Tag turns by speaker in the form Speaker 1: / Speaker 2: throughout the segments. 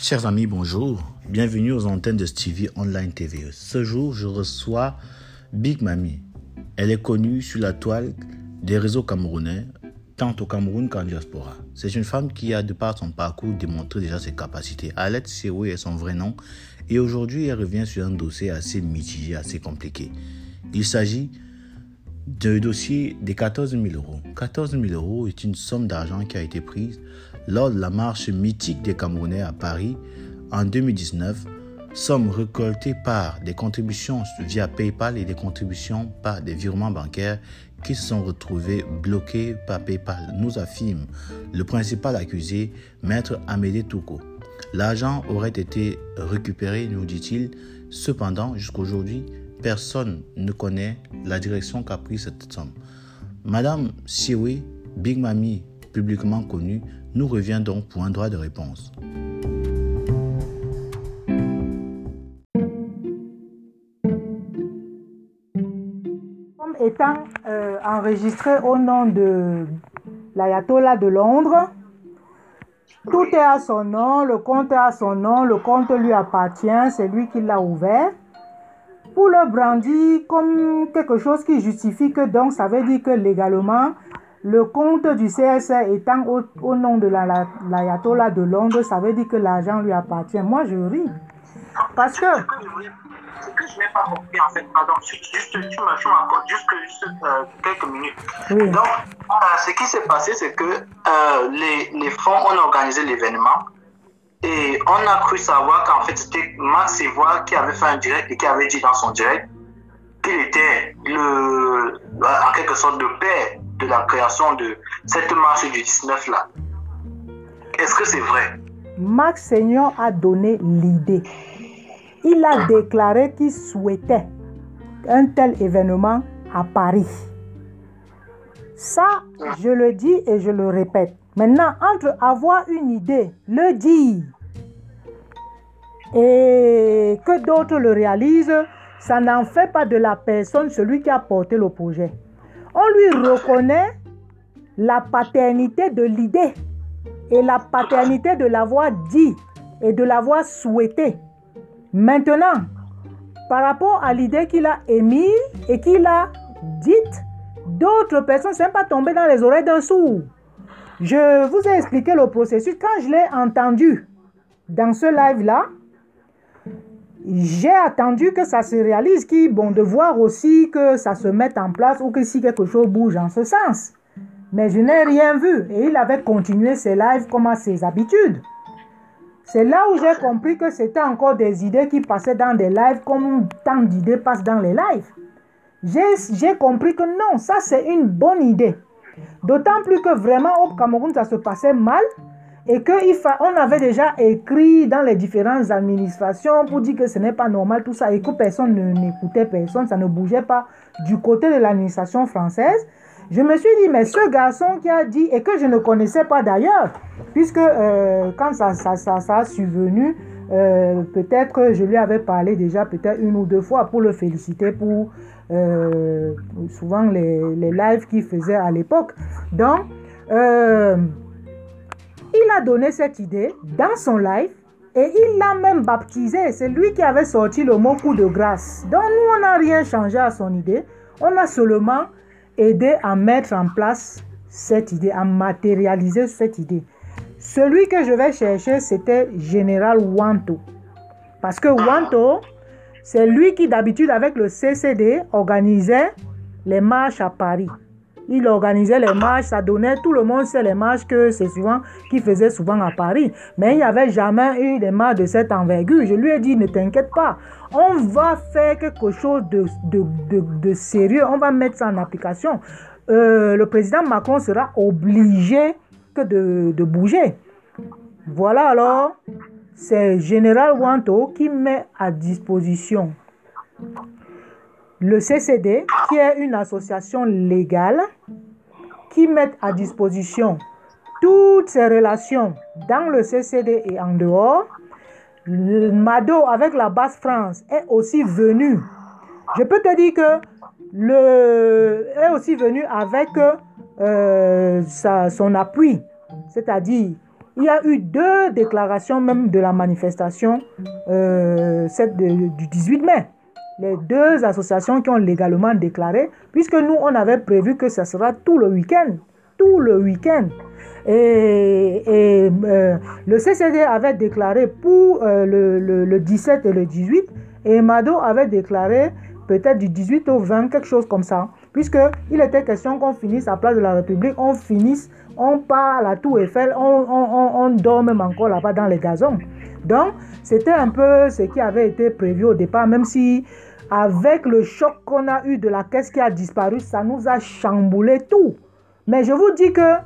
Speaker 1: Chers amis, bonjour. Bienvenue aux antennes de Stevie Online TV. Ce jour, je reçois Big Mami. Elle est connue sur la toile des réseaux camerounais, tant au Cameroun qu'en diaspora. C'est une femme qui a, de par son parcours, démontré déjà ses capacités. Alette Sewe est son vrai nom. Et aujourd'hui, elle revient sur un dossier assez mitigé, assez compliqué. Il s'agit du dossier des 14 000 euros. 14 000 euros est une somme d'argent qui a été prise lors de la marche mythique des Camerounais à Paris en 2019, somme récoltée par des contributions via PayPal et des contributions par des virements bancaires qui se sont retrouvés bloqués par PayPal, nous affirme le principal accusé, maître Amédée Touko. L'argent aurait été récupéré, nous dit-il. Cependant, jusqu'aujourd'hui, personne ne connaît la direction qu'a pris cette somme. Madame Siwe, Big Mami, publiquement connue, nous revient donc pour un droit de réponse.
Speaker 2: Étant euh, enregistré au nom de l'Ayatollah de Londres, tout est à son nom, le compte est à son nom, le compte lui appartient, c'est lui qui l'a ouvert. Pour le brandir comme quelque chose qui justifie que donc ça veut dire que légalement, le compte du CSA étant au, nom de l'Ayatollah la, de Londres, ça veut dire que l'argent lui appartient. Moi, je ris. Parce que...
Speaker 3: Ce que je n'ai pas compris, en fait, pardon, juste, tu me encore juste, juste euh, quelques minutes.
Speaker 2: Oui.
Speaker 3: Donc, euh, ce qui s'est passé, c'est que euh, les, les fonds ont organisé l'événement et on a cru savoir qu'en fait, c'était Max Evoix qui avait fait un direct et qui avait dit dans son direct qu'il était le, en quelque sorte le père de la création de cette marche du 19 là. Est-ce que c'est vrai?
Speaker 2: Max Seigneur a donné l'idée. Il a déclaré qu'il souhaitait un tel événement à Paris. Ça, je le dis et je le répète. Maintenant, entre avoir une idée, le dire, et que d'autres le réalisent, ça n'en fait pas de la personne celui qui a porté le projet. On lui reconnaît la paternité de l'idée et la paternité de l'avoir dit et de l'avoir souhaité. Maintenant, par rapport à l'idée qu'il a émise et qu'il a dite, d'autres personnes ne sont pas tombées dans les oreilles d'un sourd. Je vous ai expliqué le processus. Quand je l'ai entendu dans ce live-là, j'ai attendu que ça se réalise, qui, bon, de voir aussi que ça se mette en place ou que si quelque chose bouge en ce sens. Mais je n'ai rien vu et il avait continué ses lives comme à ses habitudes. C'est là où j'ai compris que c'était encore des idées qui passaient dans des lives comme tant d'idées passent dans les lives. J'ai compris que non, ça c'est une bonne idée. D'autant plus que vraiment au Cameroun ça se passait mal et qu'on avait déjà écrit dans les différentes administrations pour dire que ce n'est pas normal tout ça et que personne n'écoutait personne, ça ne bougeait pas du côté de l'administration française. Je me suis dit, mais ce garçon qui a dit, et que je ne connaissais pas d'ailleurs, puisque euh, quand ça, ça, ça, ça a survenu, euh, peut-être que je lui avais parlé déjà peut-être une ou deux fois pour le féliciter pour euh, souvent les, les lives qu'il faisait à l'époque. Donc, il a donné cette idée dans son live et il l'a même baptisé. C'est lui qui avait sorti le mot coup de grâce. Donc nous, on n'a rien changé à son idée. On a seulement aidé à mettre en place cette idée, à matérialiser cette idée. Celui que je vais chercher, c'était Général Wanto. Parce que Wanto, c'est lui qui d'habitude avec le CCD organisait les marches à Paris il organisait les marches, ça donnait, tout le monde sait les marches que c'est souvent, qu'il faisait souvent à Paris. Mais il n'y avait jamais eu des marches de cette envergure. Je lui ai dit, ne t'inquiète pas, on va faire quelque chose de, de, sérieux, on va mettre ça en application. Euh, le président Macron sera obligé que de, bouger. Voilà alors, c'est Général Wanto qui met à disposition le CCD, qui est une association légale qui met à disposition toutes ces relations dans le CCD et en dehors. Mado avec la base France est aussi venu. Je peux te dire que le est aussi venu avec euh, son appui, c'est-à-dire il y a eu deux déclarations même de la manifestation euh, du 18 mai. Les deux associations qui ont légalement déclaré, puisque nous, on avait prévu que ça sera tout le week-end. Tout le week-end. Et, euh, le CCD avait déclaré pour euh, le, le, 17 et le 18, et Mado avait déclaré peut-être du 18 au 20, quelque chose comme ça. Puisqu'il était question qu'on finisse à Place de la République, on finisse, on part à la Tour Eiffel, on, on, on dort même encore là-bas dans les gazons. Donc, c'était un peu ce qui avait été prévu au départ, même si avec le choc qu'on a eu de la caisse qui a disparu, ça nous a chamboulé tout. Mais je vous dis que euh,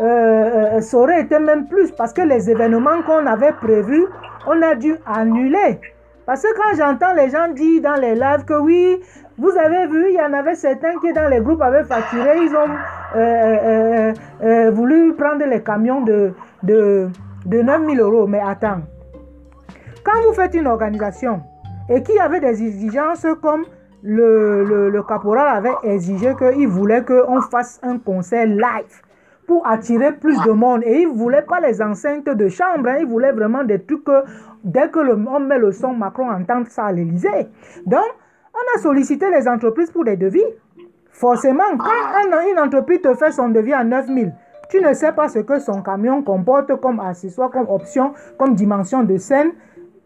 Speaker 2: euh, ça aurait été même plus parce que les événements qu'on avait prévus, on a dû annuler. Parce que quand j'entends les gens dire dans les lives que oui, vous avez vu, il y en avait certains qui dans les groupes avaient facturé, ils ont euh, voulu prendre les camions de, de, de 9000 euros. Mais attends, quand vous faites une organisation et qu'il y avait des exigences comme le, le, le caporal avait exigé qu'il voulait qu'on fasse un concert live pour attirer plus de monde. Et il ne voulait pas les enceintes de chambre, hein. il voulait vraiment des trucs que dès que le, on met le son, Macron entend ça à l'Elysée. Donc, on a sollicité les entreprises pour des devis. Forcément, quand une entreprise te fait son devis à 9000, tu ne sais pas ce que son camion comporte comme accessoire, comme option, comme dimension de scène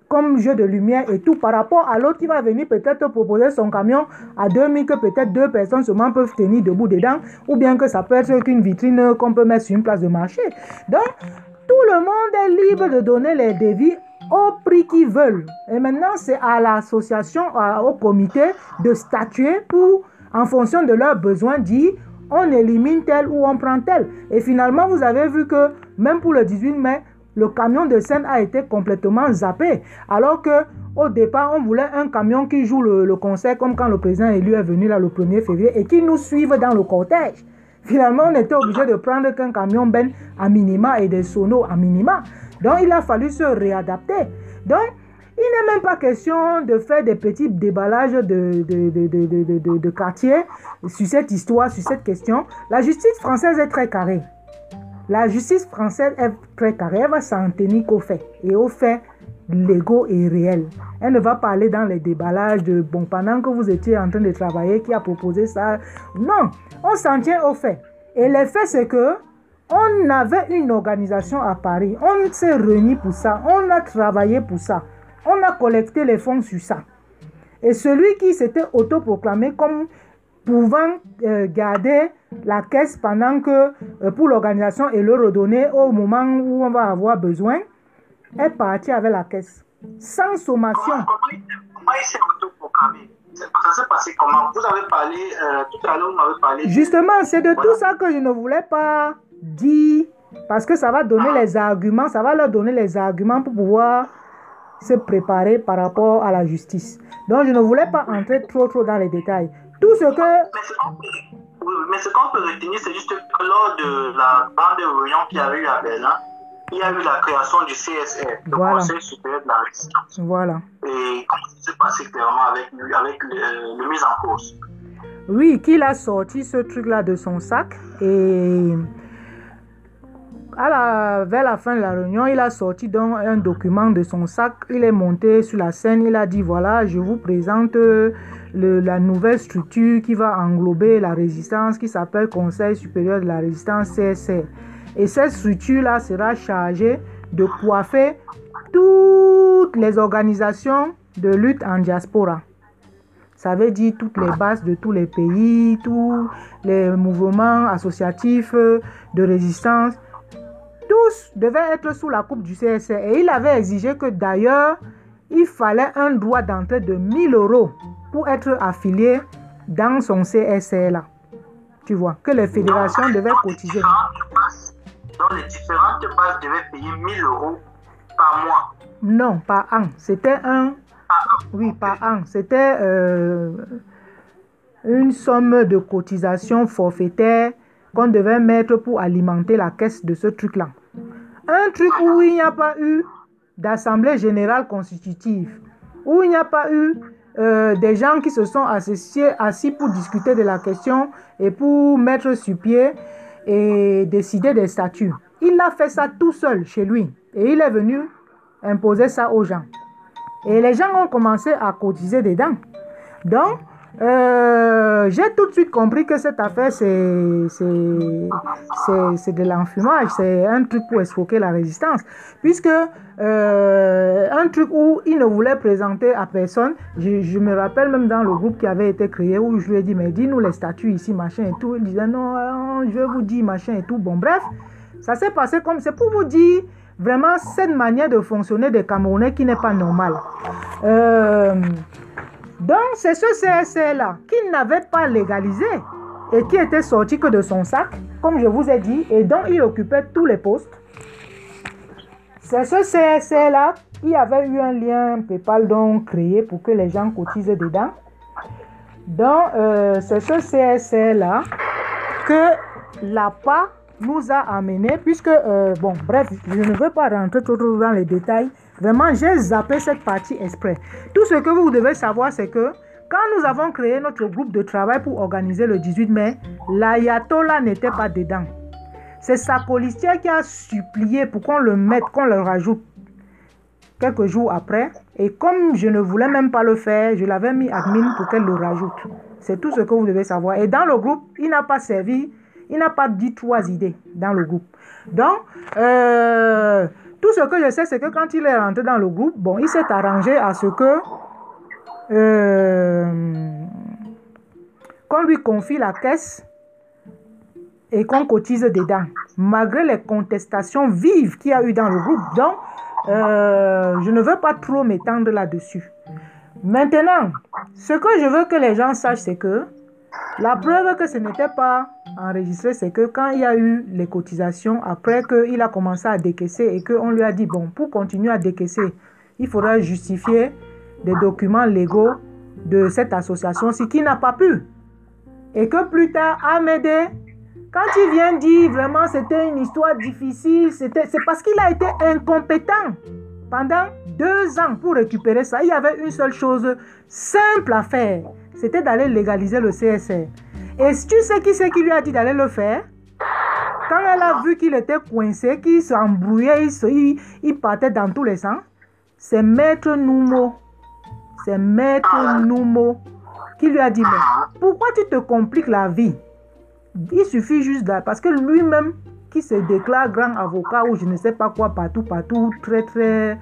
Speaker 2: comme jeu de lumière et tout par rapport à l'autre qui va venir peut-être proposer son camion à 2000 que peut-être deux personnes seulement peuvent tenir debout dedans ou bien que ça peut être qu'une vitrine qu'on peut mettre sur une place de marché. Donc, tout le monde est libre de donner les devis au prix qu'ils veulent. Et maintenant, c'est à l'association, au comité de statuer pour, en fonction de leurs besoins, dire on élimine tel ou on prend tel. Et finalement, vous avez vu que même pour le 18 mai, le camion de scène a été complètement zappé. Alors que au départ, on voulait un camion qui joue le, concert comme quand le président élu est venu là le 1er février et qui nous suive dans le cortège. Finalement, on était obligé de prendre qu'un camion ben à minima et des sonos à minima. Donc, il a fallu se réadapter. Donc, il n'est même pas question de faire des petits déballages de, de, de, de, quartier sur cette histoire, sur cette question. La justice française est très carrée. La justice française est très carrée, elle va s'en tenir qu'aux faits et aux faits légaux et réels. Elle ne va pas aller dans les déballages de bon, pendant que vous étiez en train de travailler, qui a proposé ça. Non, on s'en tient aux faits. Et les faits, c'est que on avait une organisation à Paris, on s'est réunis pour ça, on a travaillé pour ça, on a collecté les fonds sur ça. Et celui qui s'était autoproclamé comme pouvant euh, garder la caisse pendant que euh, pour l'organisation et le redonner au moment où on va avoir besoin, est parti avec la caisse. Sans sommation.
Speaker 3: Comment, il s'est autoproclamé? Ça s'est passé comment? Vous avez parlé, euh, tout à l'heure, vous m'avez parlé.
Speaker 2: Justement, c'est de tout ça que je ne voulais pas dire parce que ça va donner ah. les arguments, ça va leur donner les arguments pour pouvoir se préparer par rapport à la justice. Donc, je ne voulais pas entrer trop, trop dans les détails. Tout ce que...
Speaker 3: Mais ce qu'on peut retenir, c'est juste que lors de la grande réunion qu'il y avait eu à Berlin, il y a eu la création du CSR, le Conseil supérieur de la résistance.
Speaker 2: Voilà.
Speaker 3: Et comment ça s'est passé clairement avec, avec le, le mise en cause?
Speaker 2: Oui, qu'il a sorti ce truc-là de son sac et à la, vers la fin de la réunion, il a sorti donc un document de son sac. Il est monté sur la scène. Il a dit voilà, je vous présente la nouvelle structure qui va englober la résistance, qui s'appelle Conseil supérieur de la résistance CSR. Et cette structure-là sera chargée de coiffer toutes les organisations de lutte en diaspora. Ça veut dire toutes les bases de tous les pays, tous les mouvements associatifs de résistance tous devaient être sous la coupe du CSR. Et il avait exigé que d'ailleurs, il fallait un droit d'entrée de 1000 euros pour être affilié dans son CSR là. Tu vois, que les fédérations devaient cotiser.
Speaker 3: Donc les différentes bases devaient payer 1000 euros par mois.
Speaker 2: Non, par an. C'était un... Oui, par an. C'était euh, une somme de cotisation forfaitaire qu'on devait mettre pour alimenter la caisse de ce truc-là. Un truc où il n'y a pas eu d'assemblée générale constitutive, où il n'y a pas eu euh, des gens qui se sont associés, assis pour discuter de la question et pour mettre sur pied et décider des statuts. il a fait ça tout seul chez lui. Et il est venu imposer ça aux gens. Et les gens ont commencé à cotiser dedans. Donc, euh, j'ai tout de suite compris que cette affaire, c'est de l'enfumage, c'est un truc pour escroquer la résistance. Puisque euh, un truc où il ne voulait présenter à personne, je, me rappelle même dans le groupe qui avait été créé, où je lui ai dit, mais dis-nous les statuts ici, machin et tout. Il disait, non, euh, je vais vous dire, machin et tout. Bon, bref, ça s'est passé comme, c'est pour vous dire vraiment cette manière de fonctionner des Camerounais qui n'est pas normale. Euh, donc, c'est ce CSC-là qui n'avait pas légalisé et qui était sorti que de son sac, comme je vous ai dit, et dont il occupait tous les postes. C'est ce CSC-là qui avait eu un lien PayPal donc créé pour que les gens cotisent dedans. Donc, euh, c'est ce CSC-là que la PA nous a amené, puisque, euh, bon, bref, je ne veux pas rentrer trop dans les détails. Vraiment, j'ai zappé cette partie exprès. Tout ce que vous devez savoir, c'est que quand nous avons créé notre groupe de travail pour organiser le 18 mai, l'ayatollah n'était pas dedans. C'est sa colistière qui a supplié pour qu'on le mette, qu'on le rajoute quelques jours après. Et comme je ne voulais même pas le faire, je l'avais mis admin pour qu'elle le rajoute. C'est tout ce que vous devez savoir. Et dans le groupe, il n'a pas servi il n'a pas dit trois idées dans le groupe. Donc, euh, tout ce que je sais, c'est que quand il est rentré dans le groupe, bon, il s'est arrangé à ce que euh, qu'on lui confie la caisse et qu'on cotise dedans, malgré les contestations vives qu'il y a eu dans le groupe. Donc, euh, je ne veux pas trop m'étendre là-dessus. Maintenant, ce que je veux que les gens sachent, c'est que la preuve que ce n'était pas enregistré, c'est que quand il y a eu les cotisations, après qu'il a commencé à décaisser et qu'on lui a dit, bon, pour continuer à décaisser, il faudra justifier des documents légaux de cette association, ce qui n'a pas pu. Et que plus tard, Amédée, quand il vient dire vraiment c'était une histoire difficile, c'est parce qu'il a été incompétent pendant deux ans pour récupérer ça. Il y avait une seule chose simple à faire c'était d'aller légaliser le CSR. Et tu sais qui c'est qui lui a dit d'aller le faire? Quand elle a vu qu'il était coincé, qu'il s'embrouillait, il, il, partait dans tous les sens, c'est Maître Noumo. C'est Maître Noumo qui lui a dit, mais pourquoi tu te compliques la vie? Il suffit juste de... Parce que lui-même, qui se déclare grand avocat ou je ne sais pas quoi, partout, partout, très, très,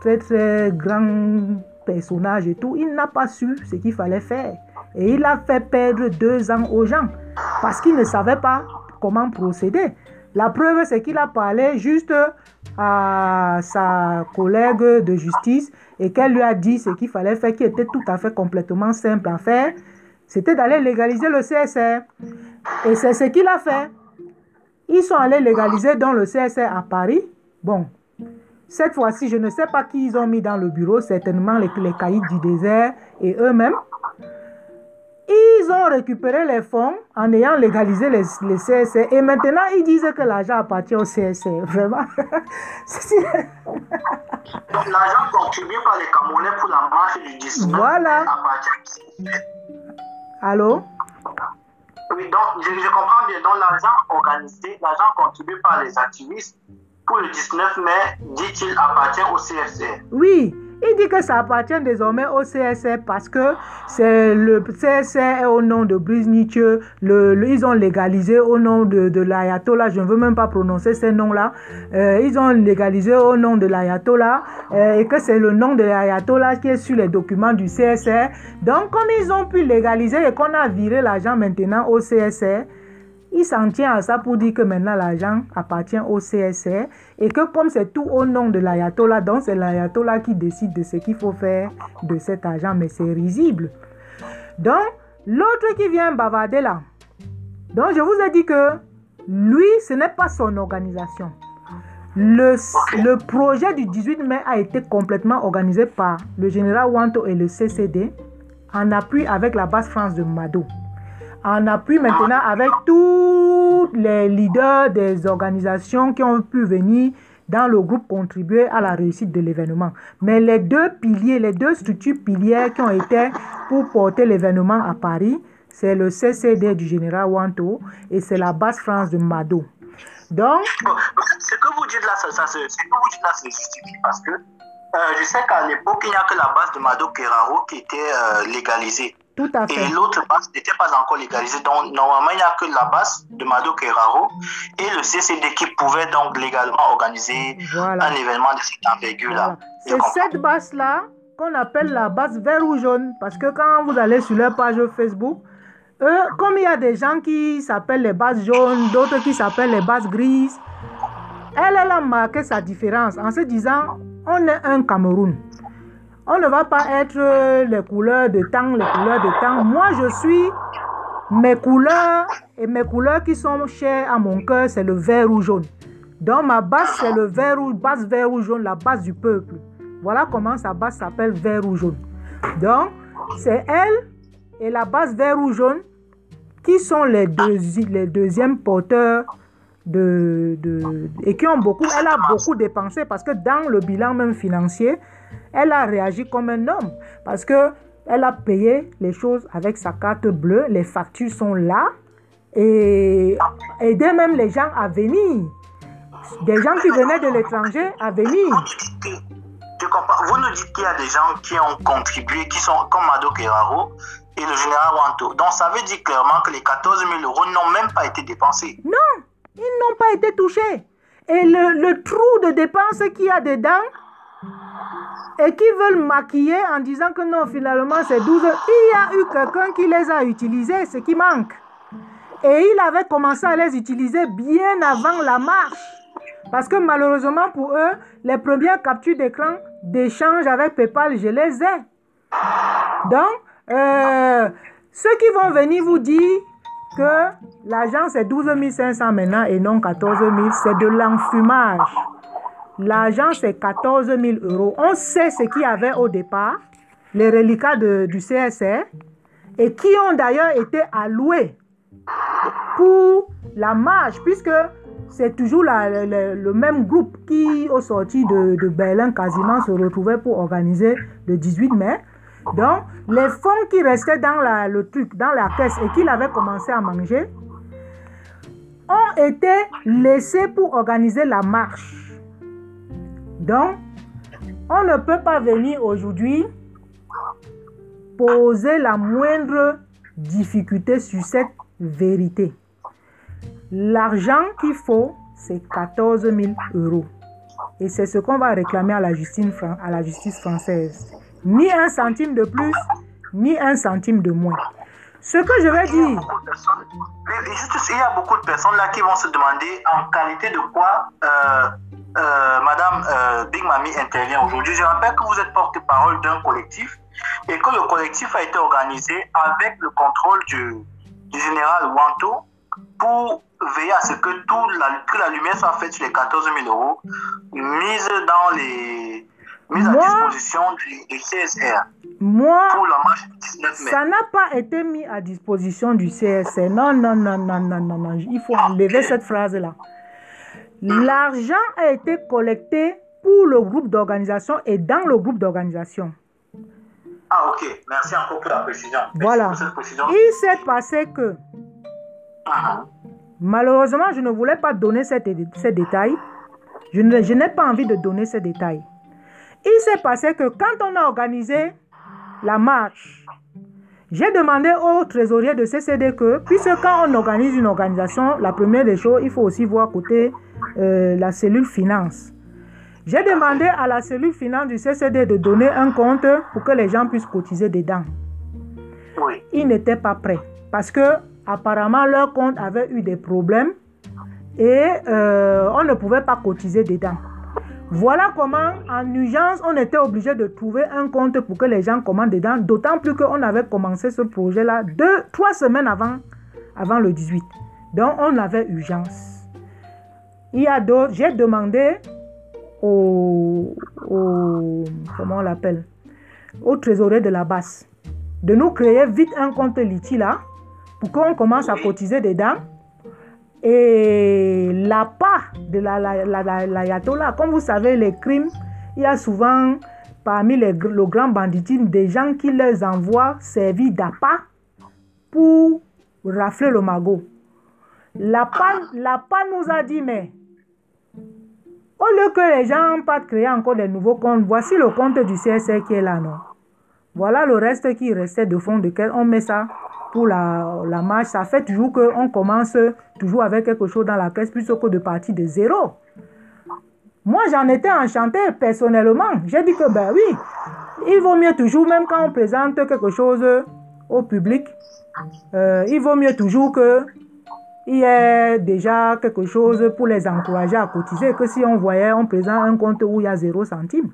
Speaker 2: très, très grand personnage et tout, il n'a pas su ce qu'il fallait faire. Et il a fait perdre deux ans aux gens parce qu'il ne savait pas comment procéder. La preuve, c'est qu'il a parlé juste à sa collègue de justice et qu'elle lui a dit ce qu'il fallait faire, qui était tout à fait complètement simple à faire. C'était d'aller légaliser le CSR. Et c'est ce qu'il a fait. Ils sont allés légaliser dans le CSR à Paris. Bon, cette fois-ci, je ne sais pas qui ils ont mis dans le bureau, certainement les, les caïds du désert et eux-mêmes. Ils ont récupéré les fonds en ayant légalisé les, les CSR et maintenant ils disent que l'argent appartient au CSR. Vraiment.
Speaker 3: l'argent contribué par les Camerounais pour la marche du 19
Speaker 2: voilà. Allô?
Speaker 3: Oui, donc je, je comprends bien. Donc l'argent organisé, l'argent contribué par les activistes pour le 19 mai, dit-il, appartient au CSR.
Speaker 2: Oui, il dit que ça appartient désormais au CSR parce que c'est le CSR est au nom de Brice Nietzsche. Le, ils ont légalisé au nom de, de l'ayatollah. Je ne veux même pas prononcer ces noms-là. Euh, ils ont légalisé au nom de l'ayatollah euh, et que c'est le nom de l'ayatollah qui est sur les documents du CSR. Donc, comme ils ont pu légaliser et qu'on a viré l'argent maintenant au CSR, il s'en tient à ça pour dire que maintenant l'argent appartient au CSR et que comme c'est tout au nom de l'ayatollah, donc c'est l'ayatollah qui décide de ce qu'il faut faire de cet argent, mais c'est risible. Donc, l'autre qui vient bavarder là, donc je vous ai dit que lui, ce n'est pas son organisation. Le, projet du 18 mai a été complètement organisé par le général Wanto et le CCD en appui avec la base France de Mado en appui maintenant avec tous les leaders des organisations qui ont pu venir dans le groupe contribuer à la réussite de l'événement. Mais les deux piliers, les deux structures pilières qui ont été pour porter l'événement à Paris, c'est le CCD du général Wanto et c'est la base France de Mado. Donc,
Speaker 3: ce que vous dites là, ça, ça, que vous dites là, se justifie parce que euh, je sais qu'à l'époque, il n'y a que la base de Mado Keraro qui était euh, légalisée.
Speaker 2: Tout à fait.
Speaker 3: Et l'autre base n'était pas encore légalisée. Donc, normalement, il n'y a que la base de Mado Keraro et le CCD qui pouvait donc légalement organiser
Speaker 2: Voilà.
Speaker 3: un événement de cette envergure-là.
Speaker 2: Voilà. C'est cette base-là qu'on appelle la base vert ou jaune. Parce que quand vous allez sur leur page Facebook, eux, comme il y a des gens qui s'appellent les bases jaunes, d'autres qui s'appellent les bases grises, elle, elle a marqué sa différence en se disant on est un Cameroun. On ne va pas être les couleurs de temps, les couleurs de temps. Moi, je suis mes couleurs et mes couleurs qui sont chères à mon cœur, c'est le vert ou jaune. Donc ma base, c'est le vert ou base vert ou jaune, la base du peuple. Voilà comment sa base s'appelle vert ou jaune. Donc, c'est elle et la base vert ou jaune qui sont les, deux, les deuxièmes porteurs de- et qui ont beaucoup, elle a beaucoup dépensé parce que dans le bilan même financier, elle a réagi comme un homme parce que elle a payé les choses avec sa carte bleue, les factures sont là et aider même les gens à venir. Des gens qui venaient de l'étranger à venir.
Speaker 3: Vous nous dites qu'il y a des gens qui ont contribué, qui sont comme Mado Keraro et le général Wanto. Donc, ça veut dire clairement que les 14 000 euros n'ont même pas été dépensés.
Speaker 2: Non, ils n'ont pas été touchés. Et le, le trou de dépenses qu'il y a dedans, et qui veulent maquiller en disant que non, finalement c'est 12 heures. Il y a eu quelqu'un qui les a utilisés, ce qui manque. Et il avait commencé à les utiliser bien avant la marche. Parce que malheureusement pour eux, les premières captures d'écran d'échange avec PayPal, je les ai. Donc, euh, ceux qui vont venir vous dire que l'argent c'est 12 500 maintenant et non 14 000, c'est de l'enfumage. L'argent c'est 14 000 euros. On sait ce qu'il y avait au départ, les reliquats du CSR, et qui ont d'ailleurs été alloués pour la marche, puisque c'est toujours le, même groupe qui, au sorti de, Berlin, quasiment se retrouvait pour organiser le 18 mai. Donc, les fonds qui restaient dans le truc, dans la caisse et qu'il avait commencé à manger, ont été laissés pour organiser la marche. Donc, on ne peut pas venir aujourd'hui poser la moindre difficulté sur cette vérité. L'argent qu'il faut, c'est 14 000 euros. Et c'est ce qu'on va réclamer à la, justice, française. Ni un centime de plus, ni un centime de moins. Ce que je vais dire,
Speaker 3: il y a beaucoup de personnes là qui vont se demander en qualité de quoi euh, euh, Madame euh, Big Mami intervient aujourd'hui. Je rappelle que vous êtes porte-parole d'un collectif et que le collectif a été organisé avec le contrôle du, du général Wanto pour veiller à ce que, tout la, que la lumière soit faite sur les 14 000 euros mise dans les mise à disposition du, du CSR
Speaker 2: moi,
Speaker 3: pour la marche du 19 mai.
Speaker 2: Ça n'a pas été mis à disposition du CSR. Non, non, non, non, non, non, non. Il faut enlever cette phrase-là. L'argent a été collecté pour le groupe d'organisation et dans le groupe d'organisation.
Speaker 3: Ah, ok. Merci encore pour la précision. Merci
Speaker 2: Voilà.
Speaker 3: pour cette précision.
Speaker 2: Il s'est passé que,
Speaker 3: Mhm.
Speaker 2: malheureusement, je ne voulais pas donner ces, ces détails. Je n'ai pas envie de donner ces détails. Il s'est passé que quand on a organisé la marche, j'ai demandé au trésorier de CCD que, puisque quand on organise une organisation, la première des choses, il faut aussi voir côté euh, la cellule finance. J'ai demandé à la cellule finance du CCD de donner un compte pour que les gens puissent cotiser dedans.
Speaker 3: Oui.
Speaker 2: Ils n'étaient pas prêts parce que apparemment leur compte avait eu des problèmes et euh, on ne pouvait pas cotiser dedans. Voilà comment, en urgence, on était obligé de trouver un compte pour que les gens commandent dedans, d'autant plus qu'on avait commencé ce projet-là deux, trois semaines avant, avant le 18. Donc, on avait urgence. Il y a d'autres, j'ai demandé au, au- comment on l'appelle, au trésorier de la base de nous créer vite un compte Litchi là pour qu'on commence à cotiser dedans. Et la part de la, la, la, comme vous savez, les crimes, il y a souvent parmi les, le grand banditisme des gens qui les envoient servir d'appât pour rafler le magot. La PA, la nous a dit, mais Au lieu que les gens partent créer encore des nouveaux comptes, voici le compte du CSR qui est là, non? Voilà le reste qui restait de fond duquel on met ça pour la, la marche. Ça fait toujours qu'on commence toujours avec quelque chose dans la caisse plutôt que de partir de zéro. Moi, j'en étais enchanté personnellement. J'ai dit que, ben oui, il vaut mieux toujours, même quand on présente quelque chose au public, euh, il vaut mieux toujours que il y ait déjà quelque chose pour les encourager à cotiser que si on voyait, on présente un compte où il y a zéro centime.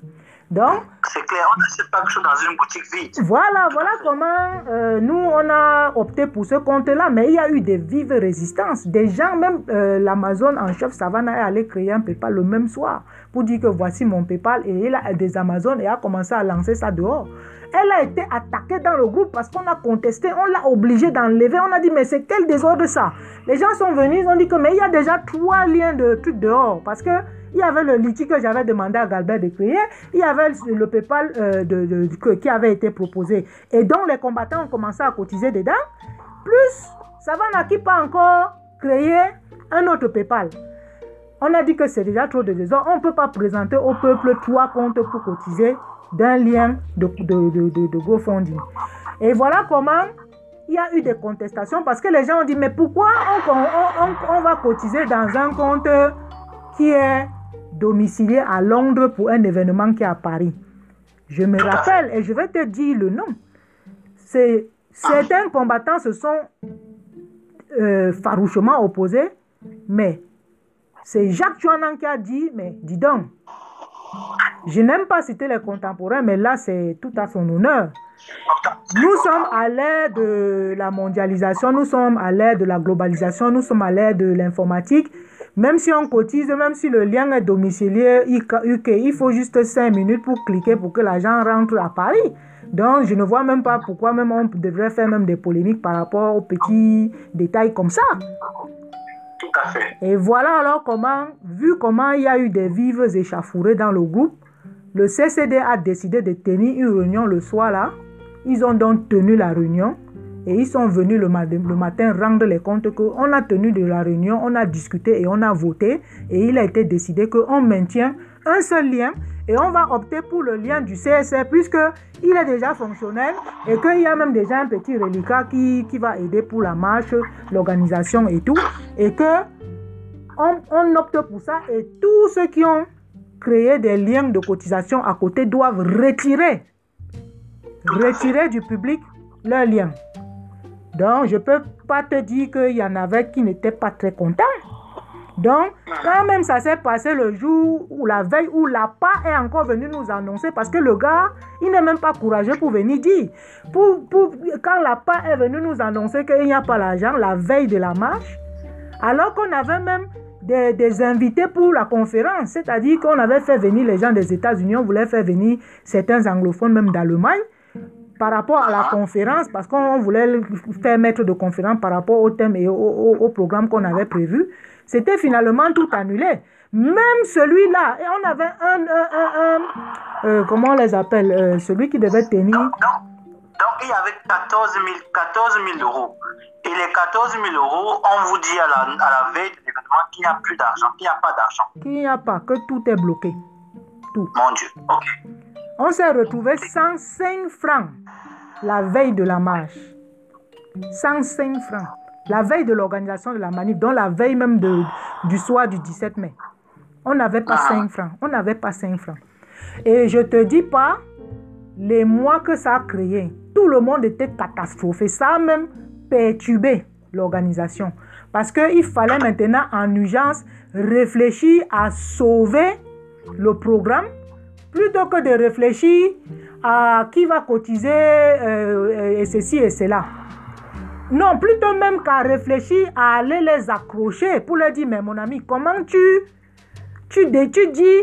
Speaker 2: Donc,
Speaker 3: c'est clair, on n'achète pas quelque chose dans une boutique vide.
Speaker 2: Voilà, voilà comment euh, nous, on a opté pour ce compte-là. Mais il y a eu des vives résistances. Des gens, même euh, l'Amazon en chef Savannah est allé créer un PayPal le même soir pour dire que voici mon PayPal. Et il a des Amazon et a commencé à lancer ça dehors. Elle a été attaquée dans le groupe parce qu'on a contesté, on l'a obligé d'enlever. On a dit, mais c'est quel désordre ça? Les gens sont venus, ils ont dit que, mais il y a déjà trois liens de trucs dehors. Parce que il y avait le litige que j'avais demandé à Galbert de créer, il y avait le PayPal euh, de, qui avait été proposé. Et donc les combattants ont commencé à cotiser dedans. Plus, ça va qui pas encore créer un autre PayPal. On a dit que c'est déjà trop de désordre. On ne peut pas présenter au peuple trois comptes pour cotiser d'un lien de, de, de, de GoFundMe. Et voilà comment il y a eu des contestations parce que les gens ont dit mais pourquoi on, on va cotiser dans un compte qui est domicilié à Londres pour un événement qui est à Paris. Je me rappelle et je vais te dire le nom. C'est certains combattants se sont euh, farouchement opposés, mais c'est Jacques Chouanan qui a dit, mais dis donc, je n'aime pas citer les contemporains, mais là c'est tout à son honneur. Nous sommes à l'ère de la mondialisation, nous sommes à l'ère de la globalisation, nous sommes à l'ère de l'informatique. Même si on cotise, même si le lien est domicilié UK, il faut juste 5 minutes pour cliquer pour que l'argent rentre à Paris. Donc, je ne vois même pas pourquoi même on devrait faire même des polémiques par rapport aux petits détails comme ça.
Speaker 3: Tout à fait.
Speaker 2: Et voilà alors comment, vu comment il y a eu des vives échafourées dans le groupe, le CCD a décidé de tenir une réunion le soir là. Ils ont donc tenu la réunion. Et ils sont venus le, matin rendre les comptes qu'on a tenu de la réunion, on a discuté et on a voté. Et il a été décidé qu'on maintient un seul lien et on va opter pour le lien du CSR puisqu'il est déjà fonctionnel et qu'il y a même déjà un petit reliquat qui, qui va aider pour la marche, l'organisation et tout. Et que on, on opte pour ça et tous ceux qui ont créé des liens de cotisation à côté doivent retirer, retirer du public leurs liens. Donc, je ne peux pas te dire qu'il y en avait qui n'étaient pas très contents. Donc, quand même, ça s'est passé le jour ou la veille où l'APA est encore venu nous annoncer parce que le gars, il n'est même pas courageux pour venir dire. Pour, pour, quand l'APA est venu nous annoncer qu'il n'y a pas l'argent la veille de la marche, alors qu'on avait même des, des, invités pour la conférence, c'est-à-dire qu'on avait fait venir les gens des États-Unis, on voulait faire venir certains anglophones même d'Allemagne par rapport à la conférence, parce qu'on voulait faire maître de conférence par rapport au thème et au, programme qu'on avait prévu, c'était finalement tout annulé. Même celui-là, et on avait un, un, euh, comment on les appelle, euh, celui qui devait tenir.
Speaker 3: Donc, il y avait 14 000, euros. Et les 14 000 euros, on vous dit à la, à la veille de l'événement qu'il n'y a plus d'argent, qu'il n'y a pas d'argent.
Speaker 2: Qu'il n'y a pas, que tout est bloqué. Tout.
Speaker 3: Mon Dieu, ok.
Speaker 2: On s'est retrouvé 105 francs la veille de la marche. 105 francs. La veille de l'organisation de la manif, dont la veille même de, du soir du 17 mai. On n'avait pas 5 francs. On n'avait pas 5 francs. Et je te dis pas les mois que ça a créé. Tout le monde était catastrophé. Ça a même perturbé l'organisation. Parce qu'il fallait maintenant en urgence réfléchir à sauver le programme plutôt que de réfléchir à qui va cotiser euh, et ceci et cela. Non, plutôt même qu'à réfléchir à aller les accrocher pour leur dire, mais mon ami, comment tu, tu, tu dis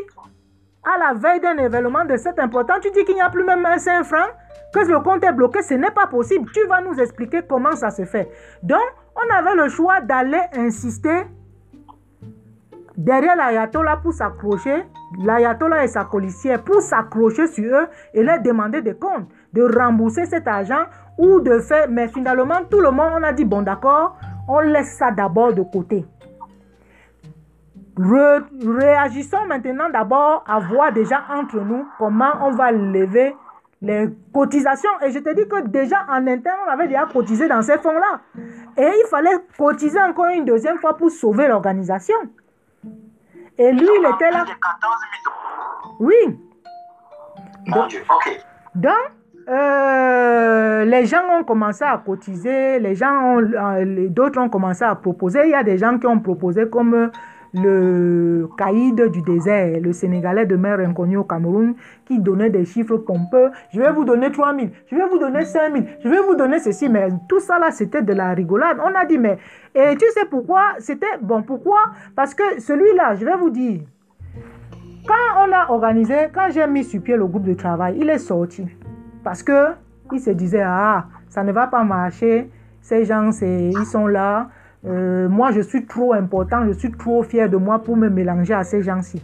Speaker 2: à la veille d'un événement de cet important, tu dis qu'il n'y a plus même un 5 francs, que le compte est bloqué, ce n'est pas possible. Tu vas nous expliquer comment ça se fait. Donc, on avait le choix d'aller insister derrière l'ayatollah pour s'accrocher, l'ayatollah et sa policière pour s'accrocher sur eux et leur demander des comptes, de rembourser cet argent ou de faire. Mais finalement, tout le monde, on a dit, bon d'accord, on laisse ça d'abord de côté. réagissons maintenant d'abord à voir déjà entre nous comment on va lever les cotisations. Et je te dis que déjà en interne, on avait déjà cotisé dans ces fonds-là. Et il fallait cotiser encore une deuxième fois pour sauver l'organisation. Et lui, il était là. Oui. Donc, donc euh, les gens ont commencé à cotiser, les gens ont, euh, d'autres ont commencé à proposer. Il y a des gens qui ont proposé comme le caïd du désert, le Sénégalais de mer inconnue au Cameroun, qui donnait des chiffres pompeux. Je vais vous donner 3 000, je vais vous donner 5 000, je vais vous donner ceci. Mais tout ça là, c'était de la rigolade. On a dit, mais, et tu sais pourquoi? C'était, bon, pourquoi? Parce que celui-là, je vais vous dire, quand on a organisé, quand j'ai mis sur pied le groupe de travail, il est sorti. Parce que il se disait, ah, ça ne va pas marcher, ces gens, ils sont là, euh, moi, je suis trop important, je suis trop fier de moi pour me mélanger à ces gens-ci.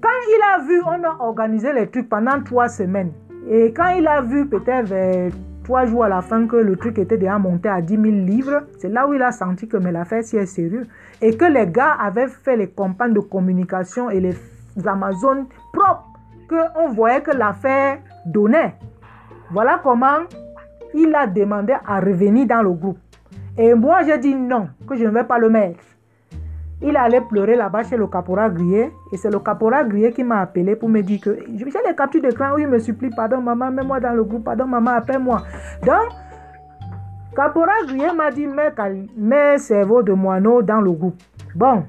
Speaker 2: Quand il a vu, on a organisé les trucs pendant trois semaines. Et quand il a vu peut-être trois jours à la fin que le truc était déjà monté à 10 000 livres, c'est là où il a senti que mais l'affaire si est sérieux. Et que les gars avaient fait les campagnes de communication et les Amazones propres, qu'on voyait que l'affaire donnait. Voilà comment il a demandé à revenir dans le groupe. Et moi, j'ai dit non, que je ne vais pas le mettre. Il allait pleurer là-bas chez le caporal grillé. Et c'est le caporal grillé qui m'a appelé pour me dire que j'ai les captures d'écran où il me supplie, pardon maman, mets-moi dans le groupe, pardon maman, appelle-moi. Donc, caporal grillé m'a dit, mets, mets cerveau de moineau dans le groupe. Bon,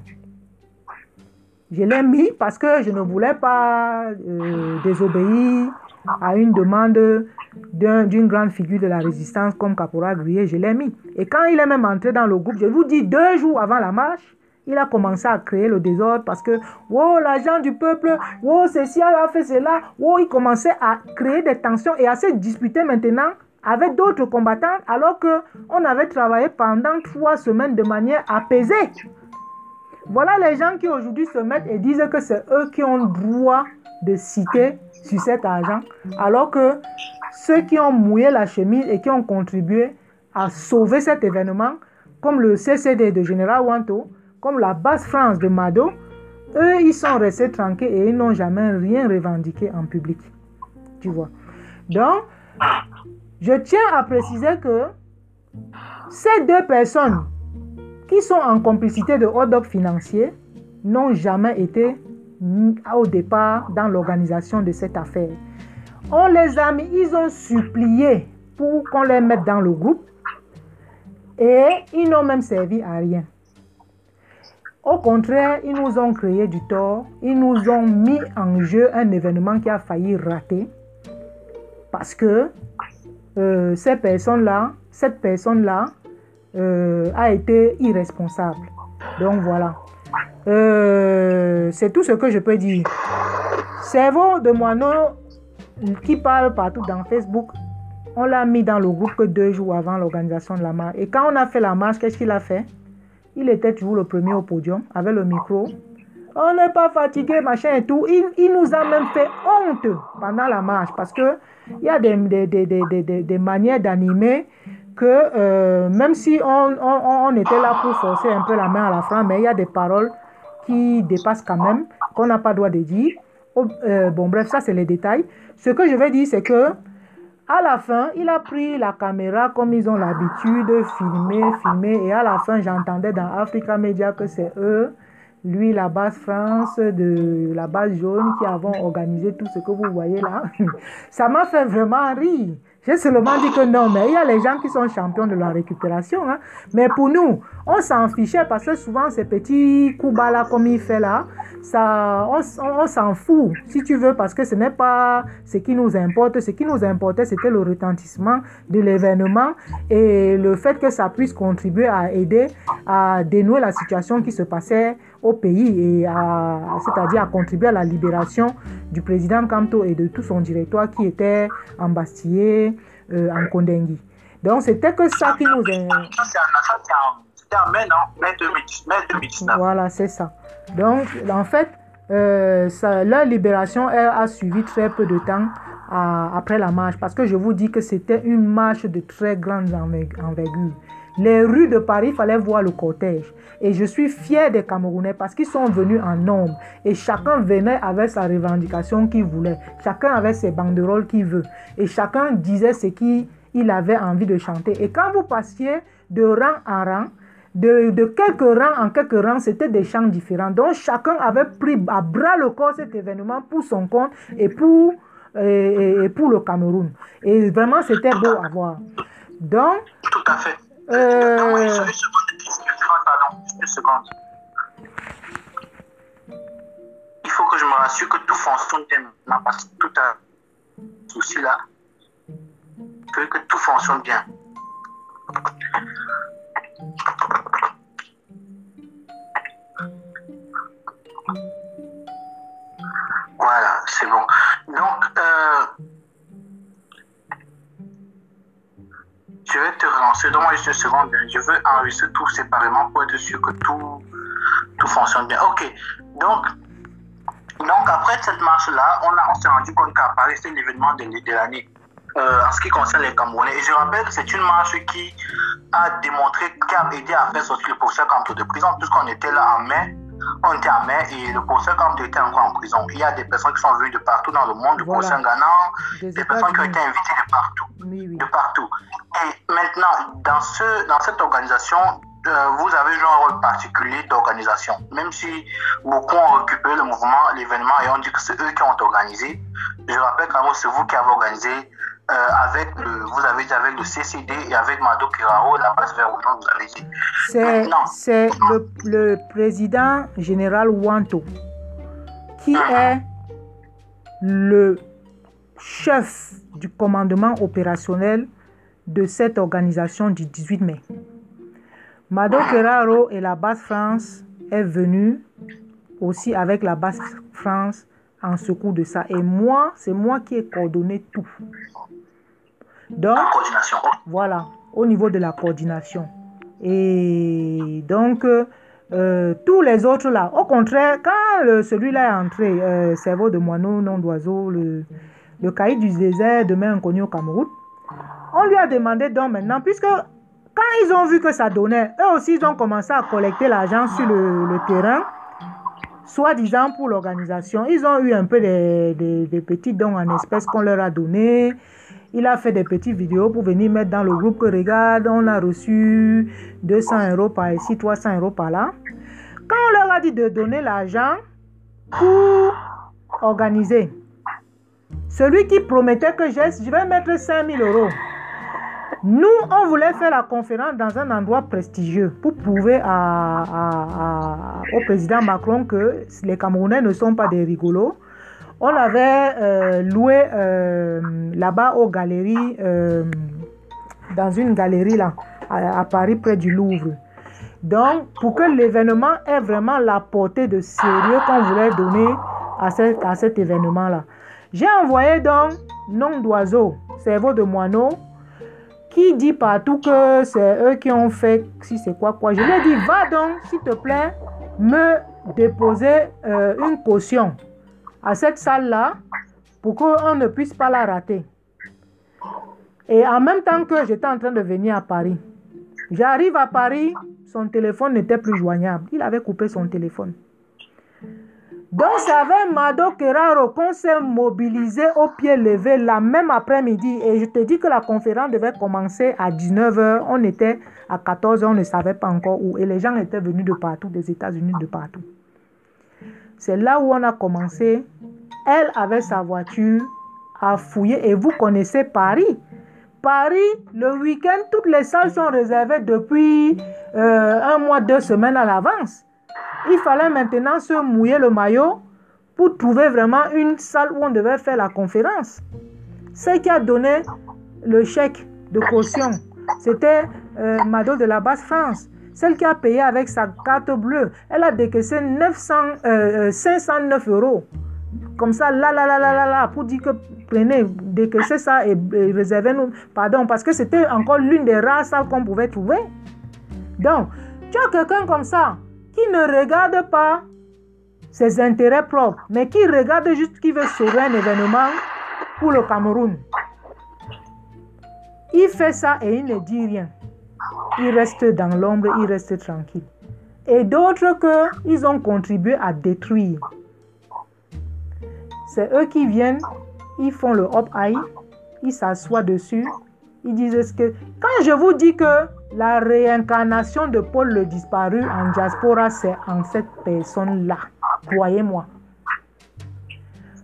Speaker 2: je l'ai mis parce que je ne voulais pas euh, désobéir à une demande d'une grande figure de la résistance comme Caporal Grier, je l'ai mis. Et quand il est même entré dans le groupe, je vous dis, deux jours avant la marche, il a commencé à créer le désordre parce que, wow, l'agent du peuple, wow, ceci a fait cela, wow, il commençait à créer des tensions et à se disputer maintenant avec d'autres combattants alors que on avait travaillé pendant trois semaines de manière apaisée. Voilà les gens qui aujourd'hui se mettent et disent que c'est eux qui ont droit de citer sur cet argent, alors que ceux qui ont mouillé la chemise et qui ont contribué à sauver cet événement, comme le CCD de Général Wanto, comme la Basse France de Mado, eux, ils sont restés tranquilles et ils n'ont jamais rien revendiqué en public. Tu vois. Donc, je tiens à préciser que ces deux personnes qui sont en complicité de hold-up financier n'ont jamais été au départ dans l'organisation de cette affaire. On les a mis, ils ont supplié pour qu'on les mette dans le groupe et ils n'ont même servi à rien. Au contraire, ils nous ont créé du tort, ils nous ont mis en jeu un événement qui a failli rater parce que euh, ces personnes-là, cette personne-là euh, a été irresponsable. Donc voilà. Euh, c'est tout ce que je peux dire. Cerveau de moineau qui parle partout dans Facebook, on l'a mis dans le groupe que deux jours avant l'organisation de la marche. Et quand on a fait la marche, qu'est-ce qu'il a fait? Il était toujours le premier au podium avec le micro. On n'est pas fatigué, machin et tout. Il, il, nous a même fait honte pendant la marche parce que il y a des, des, des, des manières d'animer que euh, même si on, on, était là pour forcer un peu la main à la fin, mais il y a des paroles qui dépasse quand même, qu'on n'a pas droit de dire. Euh, bon, bref, ça, c'est les détails. Ce que je vais dire, c'est que à la fin, il a pris la caméra comme ils ont l'habitude, de filmer, filmer. Et à la fin, j'entendais dans Africa Media que c'est eux, lui, la base France, de la base jaune, qui avons organisé tout ce que vous voyez là. Ça m'a fait vraiment rire. J'ai seulement dit que non, mais il y a les gens qui sont champions de la récupération. Hein. Mais pour nous, on s'en fichait parce que souvent ces petits coups bas là, comme il fait là, ça, on, s'en fout, si tu veux, parce que ce n'est pas ce qui nous importe. Ce qui nous importait, c'était le retentissement de l'événement et le fait que ça puisse contribuer à aider à dénouer la situation qui se passait au pays et c'est-à-dire à contribuer à la libération du président Kamto et de tout son directoire qui était embastillé euh, en Kondengui. Donc c'était que ça qui nous... Voilà, c'est ça. Donc, en fait, euh, leur libération a suivi très peu de temps après la marche. Parce que je vous dis que c'était une marche de très grande envergure. Les rues de Paris, fallait voir le cortège. Et je suis fier des Camerounais parce qu'ils sont venus en nombre. Et chacun venait avec sa revendication qu'il voulait. Chacun avait ses banderoles qu'il veut. Et chacun disait ce qu'il avait envie de chanter. Et quand vous passiez de rang en rang, de, de, quelques rangs en quelques rangs, c'était des chants différents. Donc chacun avait pris à bras le corps cet événement pour son compte et pour, et pour le Cameroun. Et vraiment, c'était beau à voir. Donc,
Speaker 3: Tout à fait.
Speaker 2: Euh.
Speaker 3: Il faut que je me rassure que tout fonctionne bien parce tout un souci là. Il faut que tout fonctionne bien. Voilà, c'est bon. Donc, euh, je vais te relancer. Donne-moi juste une seconde. Je veux enregistrer tout séparément pour être sûr que tout, tout fonctionne bien. Ok. Donc, donc après cette marche-là, on, on s'est rendu compte qu'à l'événement de, l'année. euh, en ce qui concerne les Camerounais. Et je rappelle que c'est une marche qui a démontré, qui a aidé à faire sortir le professeur Camto de prison, puisqu'on était là en mai. On était en mai et le professeur Camto était encore en prison. Il y a des personnes qui sont venues de partout dans le monde, le
Speaker 2: Voilà.
Speaker 3: professeur Ghana,
Speaker 2: Des
Speaker 3: des personnes qui ont été invitées de partout
Speaker 2: Oui, oui.
Speaker 3: de partout. Et maintenant, dans, ce, dans cette organisation, euh, vous avez joué un rôle particulier d'organisation. Même si beaucoup ont récupéré le mouvement, l'événement, et ont dit que c'est eux qui ont organisé, je rappelle quand même c'est vous qui avez organisé euh, avec le, vous avez dit avec le CCD et avec Mado Kirao, la base vers Oudon, vous avez dit.
Speaker 2: C'est, c'est le, le président général Wanto qui est le chef du commandement opérationnel de cette organisation du 18 mai. Mado Keraro et la base France est venue aussi avec la base France en secours de ça. Et moi, c'est moi qui ai coordonné tout. Donc,
Speaker 3: coordination.
Speaker 2: voilà, au niveau de la coordination. Et donc, euh, tous les autres là, au contraire, quand celui-là est entré, euh, cerveau de moineau, nom d'oiseau, le, le cahier du désert, demain inconnu au Cameroun, on lui a demandé donc maintenant, puisque quand ils ont vu que ça donnait, eux aussi ils ont commencé à collecter l'argent sur le, le terrain, soi-disant pour l'organisation. Ils ont eu un peu des, des- des petits dons en espèces qu'on leur a donnés. Il a fait des petites vidéos pour venir mettre dans le groupe que regarde, on a reçu 200 euros par ici, 300 euros par là. Quand on leur a dit de donner l'argent pour organiser, celui qui promettait que je, vais mettre 5000 euros, nous, on voulait faire la conférence dans un endroit prestigieux pour prouver au président Macron que les Camerounais ne sont pas des rigolos. On avait euh, loué euh, là-bas aux galeries, euh, dans une galerie là, à, Paris, près du Louvre. Donc, pour que l'événement ait vraiment la portée de sérieux qu'on voulait donner à, cet- événement-là. J'ai envoyé donc nom d'oiseau, cerveau de moineau, qui dit partout que c'est eux qui ont fait si c'est quoi quoi. Je lui ai dit, va donc, s'il te plaît, me déposer une caution à cette salle-là pour qu'on ne puisse pas la rater. Et en même temps que j'étais en train de venir à Paris, j'arrive à Paris, son téléphone n'était plus joignable. Il avait coupé son téléphone. Donc, c'est avec Mado Keraro qu'on s'est mobilisé au pied levé la même après-midi. Et je te dis que la conférence devait commencer à 19h. On était à 14h, on ne savait pas encore où. Et les gens étaient venus de partout, des États-Unis, de partout. C'est là où on a commencé. Elle avait sa voiture à fouiller. Et vous connaissez Paris. Paris, le week-end, toutes les salles sont réservées depuis euh, un mois, deux semaines à l'avance. Il fallait maintenant se mouiller le maillot pour trouver vraiment une salle où on devait faire la conférence. Ce qui a donné le chèque de caution, c'était euh, Mado de la Basse France. Celle qui a payé avec sa carte bleue, elle a décaissé 900, euh, euh, 509 euros. Comme ça, là, là, là, là, là, là, pour dire que prenez, décaissez ça et, et réservez-nous. Pardon, parce que c'était encore l'une des rares salles qu'on pouvait trouver. Donc, tu as quelqu'un comme ça qui ne regarde pas ses intérêts propres, mais qui regarde juste qui veut sauver un événement pour le Cameroun. Il fait ça et il ne dit rien. Ils restent dans l'ombre, ils restent tranquilles. Et d'autres que ils ont contribué à détruire. C'est eux qui viennent, ils font le hop high, ils s'assoient dessus, ils disent que quand je vous dis que la réincarnation de Paul le disparu en diaspora, c'est en cette personne-là, croyez-moi.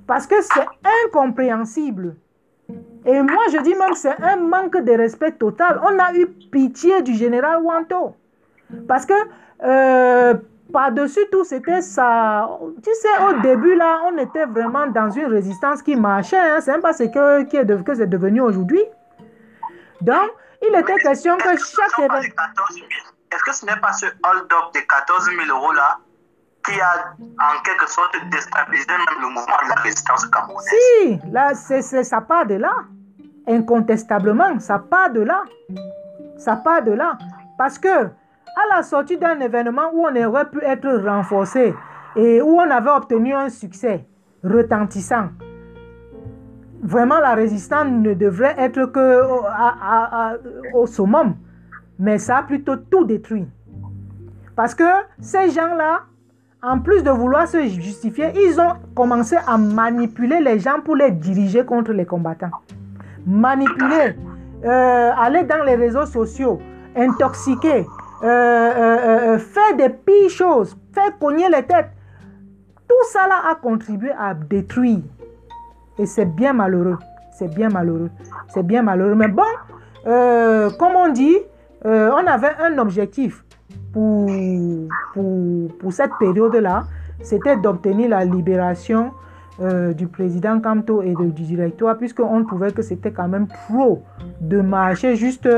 Speaker 2: Parce que c'est incompréhensible. Et moi, je dis même que c'est un manque de respect total. On a eu pitié du général Wanto. Parce que euh, par-dessus tout, c'était ça. Tu sais, au début, là, on était vraiment dans une résistance qui marchait. Hein. C'est même pas ce que, qui est que c'est devenu aujourd'hui. Donc, il était question que chaque événement.
Speaker 3: Est-ce que ce n'est pas ce hold-up de 14 000 euros là qui a en quelque sorte déstabilisé même le mouvement de la résistance camerounaise?
Speaker 2: Si, là, c'est, ça part de là. Incontestablement, ça part de là. Ça part de là. Parce que à la sortie d'un événement où on aurait pu être renforcé et où on avait obtenu un succès retentissant, vraiment la résistance ne devrait être que au summum, mais ça a plutôt tout détruit. Parce que ces gens-là, en plus de vouloir se justifier, ils ont commencé à manipuler les gens pour les diriger contre les combattants. Manipuler, euh, aller dans les réseaux sociaux, intoxiquer, euh, euh, faire des pires choses, faire cogner les têtes. Tout ça là a contribué à détruire. Et c'est bien malheureux. C'est bien malheureux. C'est bien malheureux. Mais bon, comme on dit, on avait un objectif pour, pour, pour cette période-là. C'était d'obtenir la libération du président Kamto et du directoire, puisqu'on trouvait que c'était quand même trop de marcher juste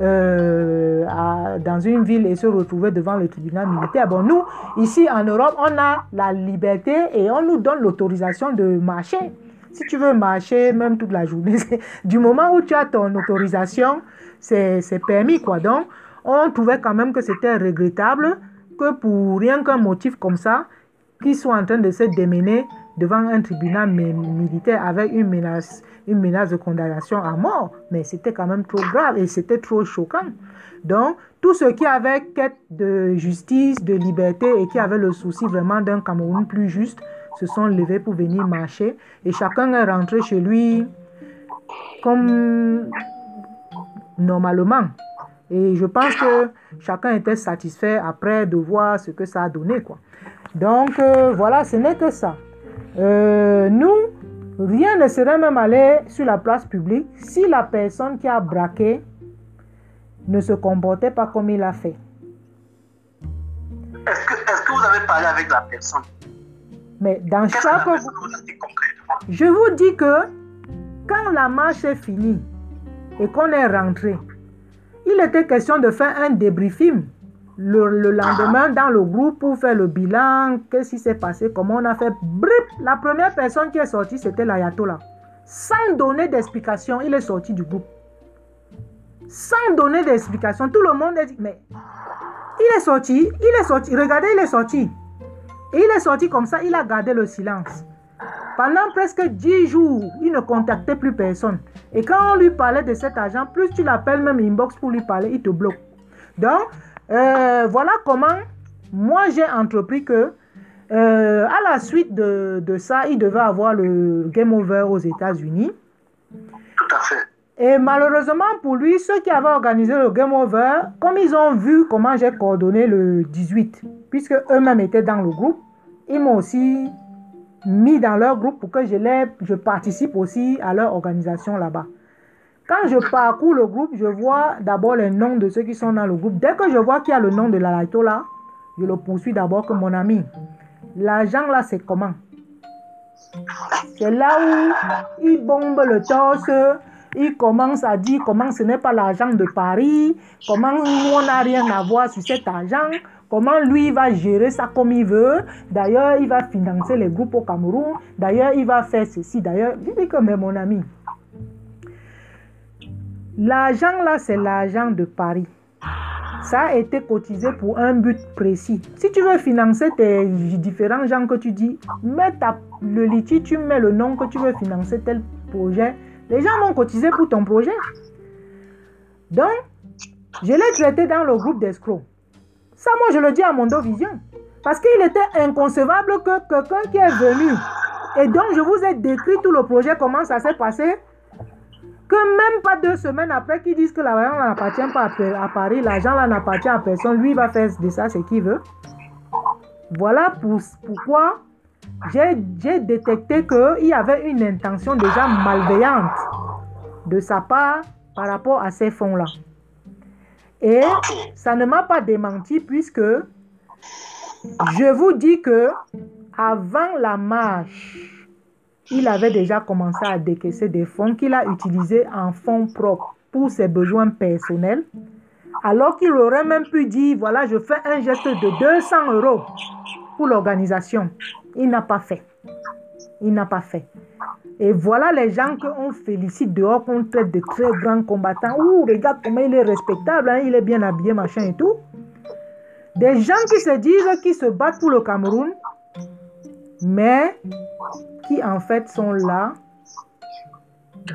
Speaker 2: euh, dans une ville et se retrouver devant le tribunal militaire. Bon, nous, ici en Europe, on a la liberté et on nous donne l'autorisation de marcher. Si tu veux marcher, même toute la journée, du moment où tu as ton autorisation, c'est permis, quoi. Donc, on trouvait quand même que c'était regrettable que pour rien qu'un motif comme ça, qu'ils soient en train de se démener devant un tribunal militaire avec une menace, une menace de condamnation à mort. Mais c'était quand même trop grave et c'était trop choquant. Donc, tous ceux qui avaient quête de justice, de liberté et qui avaient le souci vraiment d'un Cameroun plus juste se sont levés pour venir marcher et chacun est rentré chez lui comme normalement. Et je pense que chacun était satisfait après de voir ce que ça a donné. Quoi. Donc euh, voilà, ce n'est que ça. Euh, nous, rien ne serait même allé sur la place publique si la personne qui a braqué ne se comportait pas comme il a fait.
Speaker 3: Est-ce que, vous avez parlé avec la personne?
Speaker 2: Mais dans chaque... Je vous dis que quand la marche est finie et qu'on est rentré, il était question de faire un débriefing le, lendemain dans le groupe pour faire le bilan, qu'est-ce qui s'est passé, comment on a fait. Bref, la première personne qui est sortie, c'était l'ayatollah. Sans donner d'explication, il est sorti du groupe. Sans donner d'explication, tout le monde est dit, mais il est sorti, il est sorti, regardez, il est sorti. Et il est sorti comme ça, il a gardé le silence. Pendant presque 10 jours, il ne contactait plus personne. Et quand on lui parlait de cet agent, plus tu l'appelles même inbox pour lui parler, il te bloque. Donc, euh, voilà comment moi j'ai entrepris que euh, à la suite de, de, ça, il devait avoir le Game Over aux États-Unis.
Speaker 3: Tout à fait.
Speaker 2: Et malheureusement pour lui, ceux qui avaient organisé le Game Over, comme ils ont vu comment j'ai coordonné le 18, puisque eux-mêmes étaient dans le groupe, ils m'ont aussi mis dans leur groupe pour que je, les, je participe aussi à leur organisation là-bas. Quand je parcours le groupe, je vois d'abord les noms de ceux qui sont dans le groupe. Dès que je vois qu'il y a le nom de la là, je le poursuis d'abord que mon ami. L'agent là, c'est comment? C'est là où il bombe le torse, il commence à dire comment ce n'est pas l'argent de Paris, comment nous on n'a rien à voir sur cet argent, comment lui va gérer ça comme il veut. D'ailleurs, il va financer les groupes au Cameroun. D'ailleurs, il va faire ceci. D'ailleurs, je dis que mais mon ami, L'argent là, c'est l'argent de Paris. Ça a été cotisé pour un but précis. Si tu veux financer tes différents gens que tu dis, mets le litige, tu mets le nom que tu veux financer tel projet. Les gens vont cotiser pour ton projet. Donc, Je l'ai traité dans le groupe d'escrocs. Ça, moi, je le dis à Mondo Vision. Parce qu'il était inconcevable que quelqu'un qui est venu, et donc je vous ai décrit tout le projet, comment ça s'est passé, que même pas deux semaines après qu'ils disent que l'argent n'appartient pas à Paris, l'argent là n'appartient à personne, lui va faire de ça ce qu'il veut. Voilà pourquoi j'ai détecté qu'il y avait une intention déjà malveillante de sa part par rapport à ces fonds-là. Et ça ne m'a pas démenti puisque je vous dis que avant la marche, il avait déjà commencé à décaisser des fonds qu'il a utilisés en fonds propres pour ses besoins personnels, alors qu'il aurait même pu dire, voilà, je fais un geste de 200 euros pour l'organisation. Il n'a pas fait. Il n'a pas fait. Et voilà les gens qu'on félicite dehors, qu'on traite de très grands combattants. Ouh, regarde comment il est respectable, hein, il est bien habillé, machin et tout. Des gens qui se disent qu'ils se battent pour le Cameroun, mais qui en fait sont là.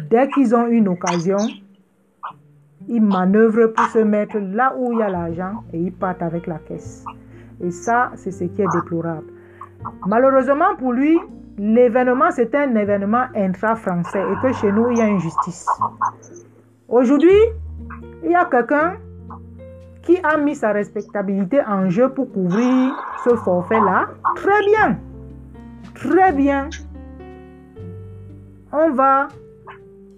Speaker 2: Dès qu'ils ont une occasion, ils manœuvrent pour se mettre là où il y a l'argent et ils partent avec la caisse. Et ça, c'est ce qui est déplorable. Malheureusement pour lui, l'événement, c'est un événement intra-français et que chez nous, il y a une justice. Aujourd'hui, il y a quelqu'un qui a mis sa respectabilité en jeu pour couvrir ce forfait-là. Très bien. Très bien. On va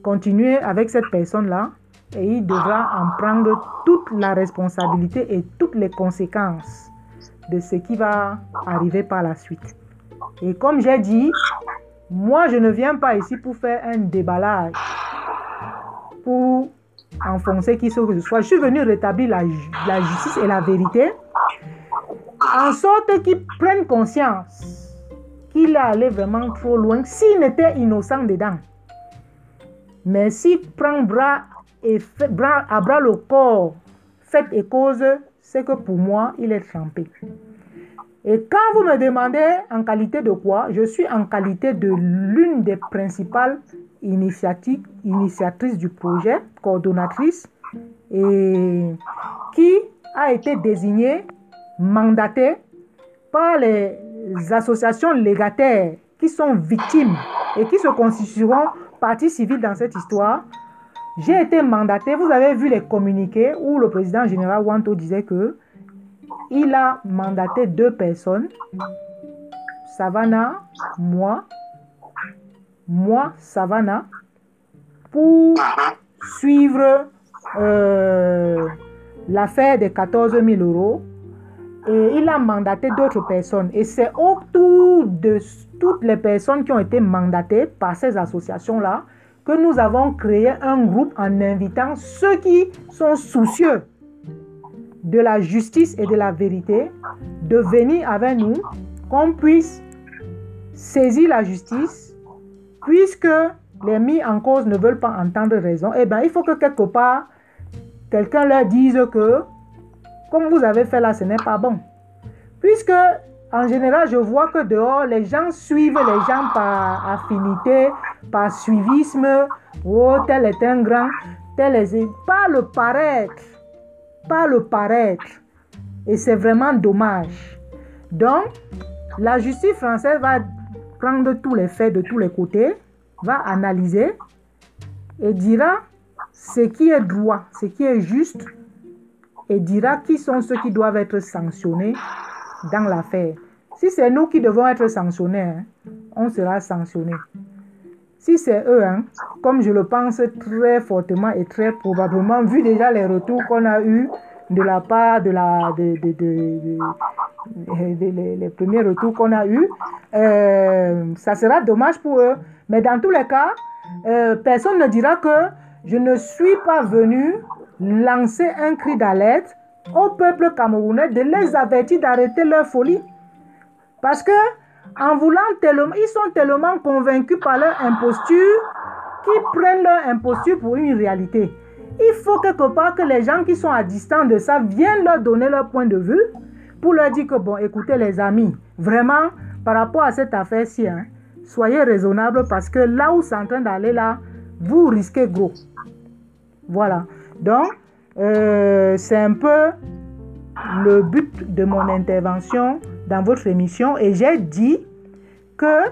Speaker 2: continuer avec cette personne-là et il devra en prendre toute la responsabilité et toutes les conséquences de ce qui va arriver par la suite. Et comme j'ai dit, moi je ne viens pas ici pour faire un déballage, pour enfoncer qui que ce soit. Je suis venu rétablir la, la justice et la vérité, en sorte qu'ils prennent conscience qu'il est allé vraiment trop loin s'il n'était innocent dedans. Mais s'il prend bras et fait, bras, à bras le corps, fait et cause, c'est que pour moi, il est trempé. Et quand vous me demandez en qualité de quoi, je suis en qualité de l'une des principales initiatives, initiatrices du projet, coordonnatrice, et qui a été désignée, mandatée par les associations légataires qui sont victimes et qui se constitueront partie civile dans cette histoire. J'ai été mandatée, vous avez vu les communiqués où le président général Wanto disait que il a mandaté deux personnes, Savannah, moi, moi, Savannah, pour suivre euh, l'affaire des 14 000 euros. Et il a mandaté d'autres personnes. Et c'est autour de toutes les personnes qui ont été mandatées par ces associations-là que nous avons créé un groupe en invitant ceux qui sont soucieux de la justice et de la vérité, de venir avec nous, qu'on puisse saisir la justice, puisque les mis en cause ne veulent pas entendre raison, eh bien, il faut que quelque part, quelqu'un leur dise que, comme vous avez fait là, ce n'est pas bon. Puisque, en général, je vois que dehors, les gens suivent les gens par affinité, par suivisme. Oh, tel est un grand, tel est... Pas le paraître pas le paraître. Et c'est vraiment dommage. Donc, la justice française va prendre tous les faits de tous les côtés, va analyser et dira ce qui est droit, ce qui est juste, et dira qui sont ceux qui doivent être sanctionnés dans l'affaire. Si c'est nous qui devons être sanctionnés, hein, on sera sanctionnés. Si c'est eux, hein, comme je le pense très fortement et très probablement, vu déjà les retours qu'on a eus de la part de les, premiers retours qu'on a eus, euh, ça sera dommage pour eux. Mais dans tous les cas, euh, personne ne dira que je ne suis pas venu lancer un cri d'alerte au peuple camerounais de les avertir d'arrêter leur folie. Parce que en voulant tellement, ils sont tellement convaincus par leur imposture qu'ils prennent leur imposture pour une réalité. Il faut quelque part que les gens qui sont à distance de ça viennent leur donner leur point de vue pour leur dire que, bon, écoutez les amis, vraiment, par rapport à cette affaire-ci, hein, soyez raisonnables parce que là où c'est en train d'aller là, vous risquez gros. Voilà. Donc,
Speaker 4: euh, c'est un peu le but de mon intervention dans votre émission et j'ai dit que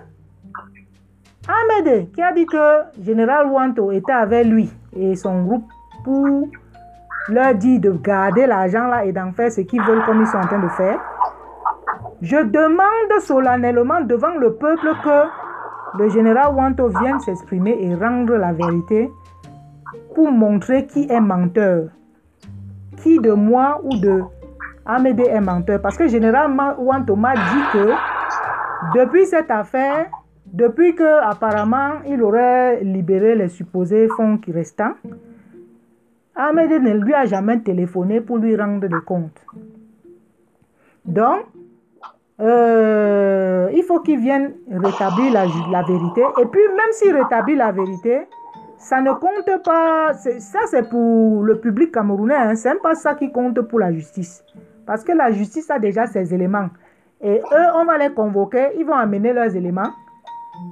Speaker 4: Ahmed qui a dit que Général Wanto était avec lui et son groupe pour leur dire de garder l'argent là et d'en faire ce qu'ils veulent comme ils sont en train de faire. Je demande solennellement devant le peuple que le général Wanto vienne s'exprimer et rendre la vérité pour montrer qui est menteur. Qui de moi ou de Amédée est menteur? Parce que le général Wanto m'a dit que depuis cette affaire, depuis que apparemment il aurait libéré les supposés fonds qui restants, Amédée ne lui a jamais téléphoné pour lui rendre des comptes. Donc, euh, il faut qu'il vienne rétablir la, la, vérité. Et puis, même s'il rétablit la vérité, ça ne compte pas. Ça, c'est pour le public camerounais. Hein, c'est pas ça qui compte pour la justice. Parce que la justice a déjà ses éléments. Et eux, on va les convoquer, ils vont amener leurs éléments.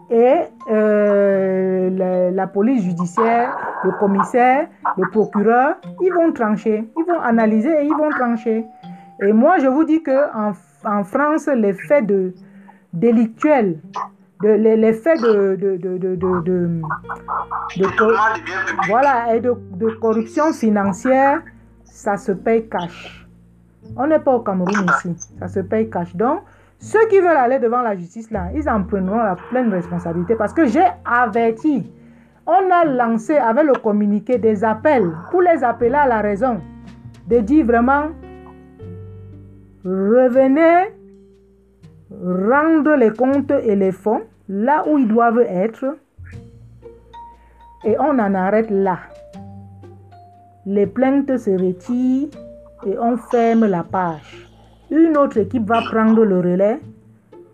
Speaker 4: Et euh, la, police judiciaire, le commissaire, le procureur, ils vont trancher, ils vont analyser et ils vont trancher. Et moi, je vous dis que en, en France, les faits de, délictuels, de, les, faits de, de, de, de voilà, et de, corruption financière, ça se paye cash. On n'est pas au Cameroun ici, ça se paye cash. Donc, ceux qui veulent aller devant la justice, là, ils en prendront la pleine responsabilité parce que j'ai averti. On a lancé avec le communiqué des appels pour les appeler à la raison, de dire vraiment, revenez rendre les comptes et les fonds là où ils doivent être et on en arrête là. Les plaintes se retirent et on ferme la page. Une autre équipe va prendre le relais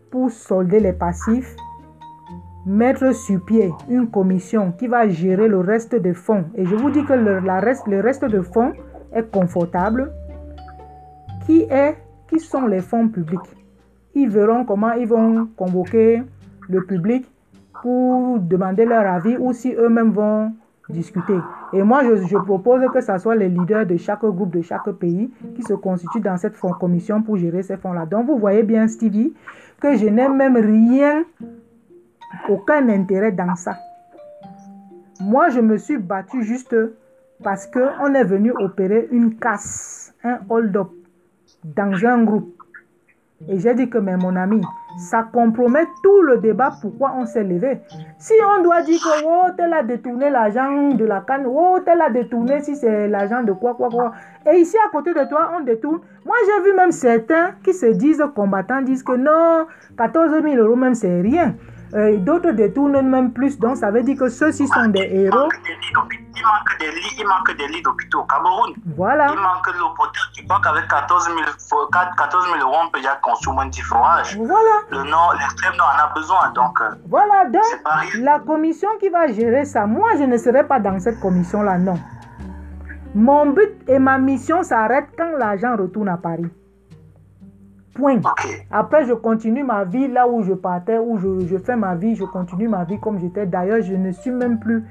Speaker 4: pour solder les passifs, mettre sur pied une commission qui va gérer le reste des fonds. Et je vous dis que le, reste, le reste de fonds est confortable. Qui, est, qui sont les fonds publics? Ils verront comment ils vont convoquer le public pour demander leur avis ou si eux-mêmes vont discuter. Et moi, je, propose que ce soit les leaders de chaque groupe, de chaque pays, qui se constituent dans cette commission pour gérer ces fonds-là. Donc, vous voyez bien, Stevie, que je n'ai même rien, aucun intérêt dans ça. Moi, je me suis battu juste parce qu'on est venu opérer une casse, un hold-up dans un groupe. Et j'ai dit que, mais mon ami, ça compromet tout le débat pourquoi on s'est levé. Si on doit dire que oh, tel a détourné l'argent de la canne, oh, tel a détourné si c'est l'argent de quoi, quoi, quoi. Et ici à côté de toi, on détourne. Moi, j'ai vu même certains qui se disent combattants, disent que non, 14 000 euros même, c'est rien. Euh, d'autres détournent même plus. Donc, ça veut dire que ceux-ci sont des héros.
Speaker 3: Il manque des lits, il manque des lits d'hôpitaux au Cameroun.
Speaker 4: Voilà.
Speaker 3: Il manque l'eau potable. Tu vois qu'avec 14 000, 14 000 euros, on peut déjà consommer un petit forage.
Speaker 4: Voilà.
Speaker 3: Le nord, l'extrême nord en a besoin. Donc, euh,
Speaker 4: voilà. Donc, la commission qui va gérer ça, moi, je ne serai pas dans cette commission-là, non. Mon but et ma mission s'arrêtent quand l'argent retourne à Paris. Point. Après, je continue ma vie là où je partais, où je, fais ma vie, je continue ma vie comme j'étais. D'ailleurs, je ne suis même plus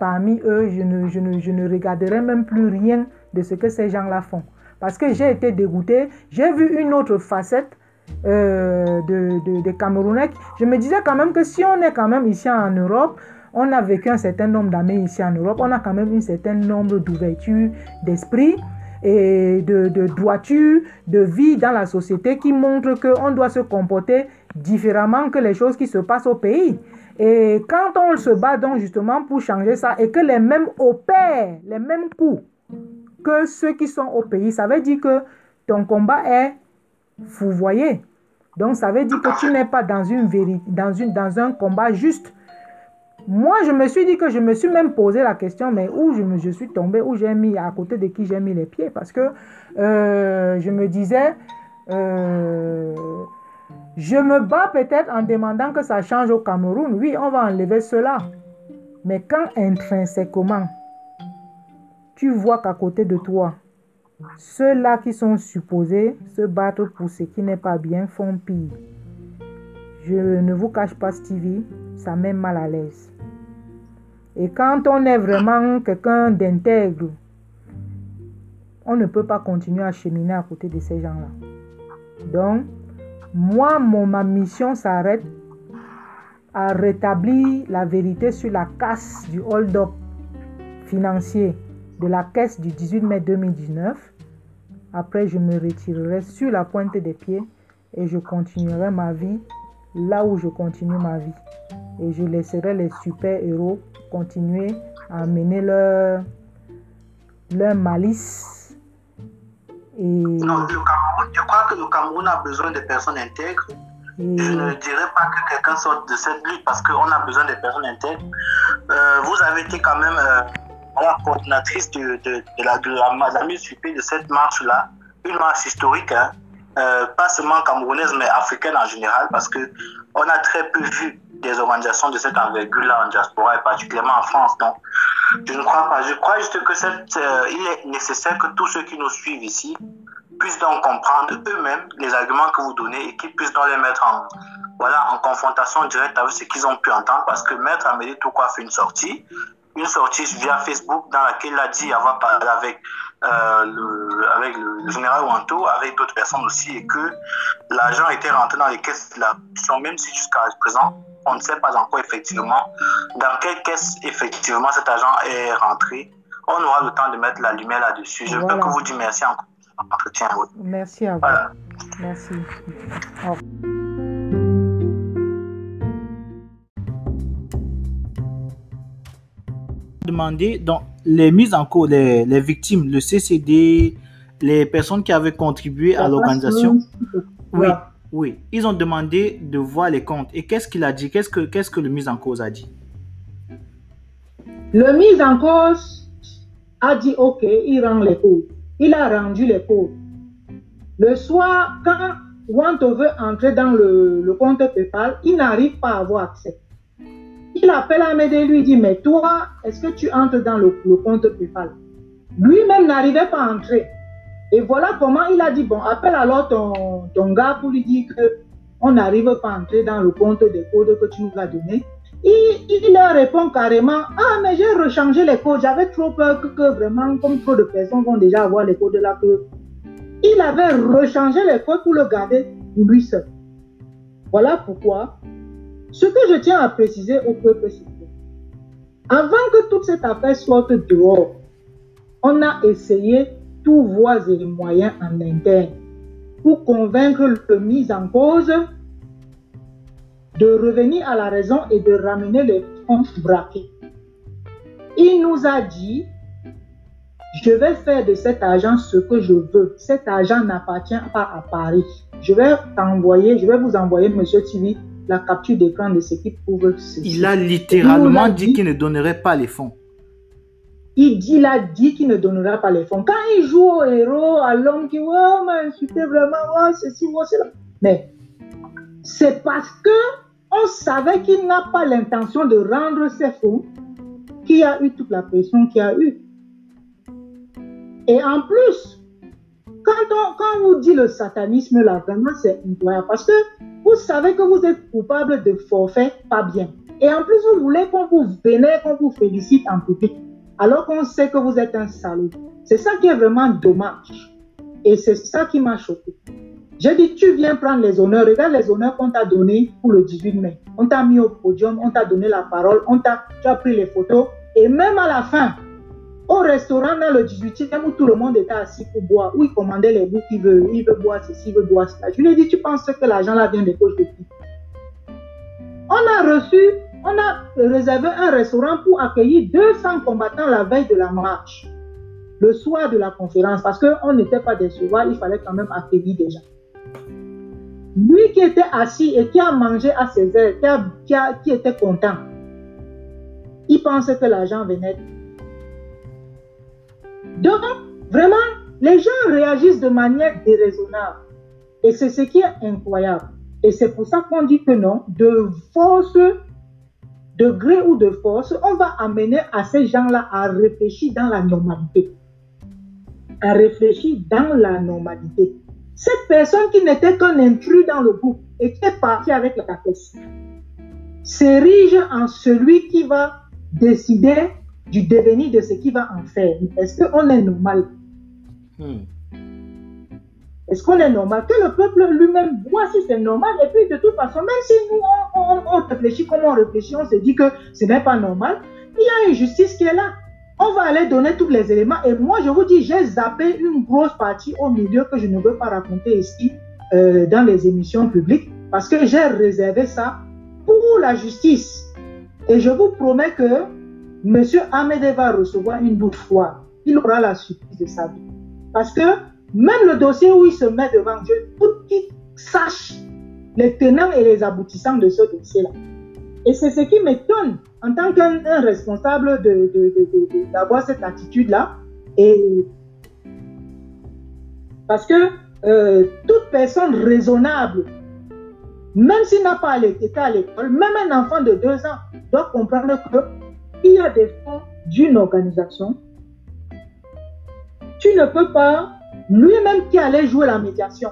Speaker 4: parmi eux, je ne, je, ne, je ne regarderai même plus rien de ce que ces gens-là font. Parce que j'ai été dégoûté. J'ai vu une autre facette euh, de, de, Camerounais. Je me disais quand même que si on est quand même ici en Europe, on a vécu un certain nombre d'années ici en Europe, on a quand même un certain nombre d'ouverture d'esprit et de, de droiture de vie dans la société qui montre qu'on doit se comporter différemment que les choses qui se passent au pays. Et quand on se bat donc justement pour changer ça et que les mêmes opèrent les mêmes coups que ceux qui sont au pays, ça veut dire que ton combat est fouvoyé. Donc ça veut dire que tu n'es pas dans, une dans, une, dans un combat juste. Moi, je me suis dit que je me suis même posé la question, mais où je, me, je suis tombé, où j'ai mis, à côté de qui j'ai mis les pieds, parce que euh, je me disais, euh, je me bats peut-être en demandant que ça change au Cameroun. Oui, on va enlever cela. Mais quand intrinsèquement, tu vois qu'à côté de toi, ceux-là qui sont supposés se battre pour ce qui n'est pas bien font pire. Je ne vous cache pas, Stevie, ça met mal à l'aise. Et quand on est vraiment quelqu'un d'intègre, on ne peut pas continuer à cheminer à côté de ces gens-là. Donc, moi, mon, ma mission s'arrête à rétablir la vérité sur la casse du hold-up financier de la caisse du 18 mai 2019. Après, je me retirerai sur la pointe des pieds et je continuerai ma vie là où je continue ma vie. Et je laisserai les super-héros continuer à mener leur, leur malice.
Speaker 3: Et... Non, le Cameroun, je crois que le Cameroun a besoin de personnes intègres. Je ne dirais pas que quelqu'un sorte de cette lutte parce qu'on a besoin de personnes intègres. Euh, vous avez été quand même euh, la coordinatrice de, de, de, la, de la, la mise sur pied de cette marche-là, une marche historique, hein, euh, pas seulement camerounaise, mais africaine en général, parce que on a très peu vu des organisations de cette envergure-là en diaspora et particulièrement en France. Donc, je ne crois pas. Je crois juste que cette, euh, il est nécessaire que tous ceux qui nous suivent ici puissent donc comprendre eux-mêmes les arguments que vous donnez et qu'ils puissent donc les mettre en, voilà, en confrontation directe avec ce qu'ils ont pu entendre parce que Maître Amélie Toukwa fait une sortie une sortie via Facebook dans laquelle il a dit avoir parlé avec, euh, le, avec le général Wanto, avec d'autres personnes aussi, et que l'argent était rentré dans les caisses de la même si jusqu'à présent, on ne sait pas encore effectivement dans quelle caisse effectivement cet argent est rentré. On aura le temps de mettre la lumière là-dessus. Je voilà. peux que vous dire merci encore. Entretien, oui.
Speaker 4: Merci à vous. Voilà. Merci. Au
Speaker 5: demander donc les mises en cause, les, les, victimes, le CCD, les personnes qui avaient contribué à l'organisation. Oui, oui, ils ont demandé de voir les comptes. Et qu'est-ce qu'il a dit? Qu'est-ce que qu'est-ce que le mise en cause a dit?
Speaker 2: Le mise en cause a dit OK, il rend les codes. Il a rendu les codes. Le soir, quand Wanto veut entrer dans le, le compte PayPal, il n'arrive pas à avoir accès. Il appelle et lui dit, mais toi, est-ce que tu entres dans le, le compte PayPal Lui-même n'arrivait pas à entrer. Et voilà comment il a dit, bon, appelle alors ton, ton gars pour lui dire que on n'arrive pas à entrer dans le compte des codes que tu nous as donné. Il, leur répond carrément, ah, mais j'ai rechangé les codes. J'avais trop peur que, que, vraiment, comme trop de personnes vont déjà avoir les codes là, que il avait rechangé les codes pour le garder pour lui seul. Voilà pourquoi ce que je tiens à préciser au peuple, c'est que avant que toute cette affaire sorte dehors, on a essayé tous voies et moyens en interne pour convaincre le mis en cause de revenir à la raison et de ramener les fonds braqués. Il nous a dit, je vais faire de cet argent ce que je veux. Cet argent n'appartient pas à Paris. Je vais t'envoyer, je vais vous envoyer, monsieur TV, la capture d'écran de ce qui prouve ceci.
Speaker 5: Il a littéralement dit, dit qu'il ne donnerait pas les fonds.
Speaker 2: Il, dit, il a dit qu'il ne donnera pas les fonds. Quand il joue au héros, à l'homme qui, oh, m'a insulté vraiment, oh, ceci, oh, cela. Mais c'est parce que on savait qu'il n'a pas l'intention de rendre ses fonds qu'il y a eu toute la pression qu'il y a eu. Et en plus, quand on, quand vous dit le satanisme, là, vraiment, c'est incroyable. Parce que vous savez que vous êtes coupable de forfait, pas bien. Et en plus, vous voulez qu'on vous vénère, qu'on vous félicite en public, alors qu'on sait que vous êtes un salaud. C'est ça qui est vraiment dommage. Et c'est ça qui m'a choqué. J'ai dit, tu viens prendre les honneurs. Regarde les honneurs qu'on t'a donnés pour le 18 mai. On t'a mis au podium, on t'a donné la parole, on t'a, tu as pris les photos. Et même à la fin, au restaurant dans le 18e où tout le monde était assis pour boire, où il commandait les bouts qu'il veut, il veut boire ceci, il veut boire cela. Je lui ai dit, tu penses que l'argent là vient des poches de qui? On a reçu, on a réservé un restaurant pour accueillir 200 combattants la veille de la marche, le soir de la conférence, parce qu'on n'était pas des soirs, il fallait quand même accueillir des gens. Lui qui était assis et qui a mangé à ses a, qui était content, il pensait que l'argent venait donc, vraiment, les gens réagissent de manière déraisonnable. Et c'est ce qui est incroyable. Et c'est pour ça qu'on dit que non, de force, de gré ou de force, on va amener à ces gens-là à réfléchir dans la normalité. À réfléchir dans la normalité. Cette personne qui n'était qu'un intrus dans le groupe et qui est parti avec la caisse s'érige en celui qui va décider du devenir de ce qu'il va en faire. Est-ce qu'on est normal?
Speaker 3: Hmm.
Speaker 2: Est-ce qu'on est normal? Que le peuple lui-même voit si c'est normal. Et puis, de toute façon, même si nous, on, on, réfléchit comme on réfléchit, on se dit que ce n'est pas normal, il y a une justice qui est là. On va aller donner tous les éléments. Et moi, je vous dis, j'ai zappé une grosse partie au milieu que je ne veux pas raconter ici euh, dans les émissions publiques parce que j'ai réservé ça pour la justice. Et je vous promets que M. Amédé va recevoir une bouche froide. Il aura la surprise de sa vie. Parce que même le dossier où il se met devant Dieu, pour qu'il sache les tenants et les aboutissants de ce dossier-là. Et c'est ce qui m'étonne en tant qu'un responsable d'avoir de, de, cette attitude-là. Parce que euh, toute personne raisonnable, même s'il n'a pas été à l'école, même un enfant de deux ans doit comprendre qu'il y a des fonds d'une organisation. Tu ne peux pas, lui-même qui allait jouer la médiation,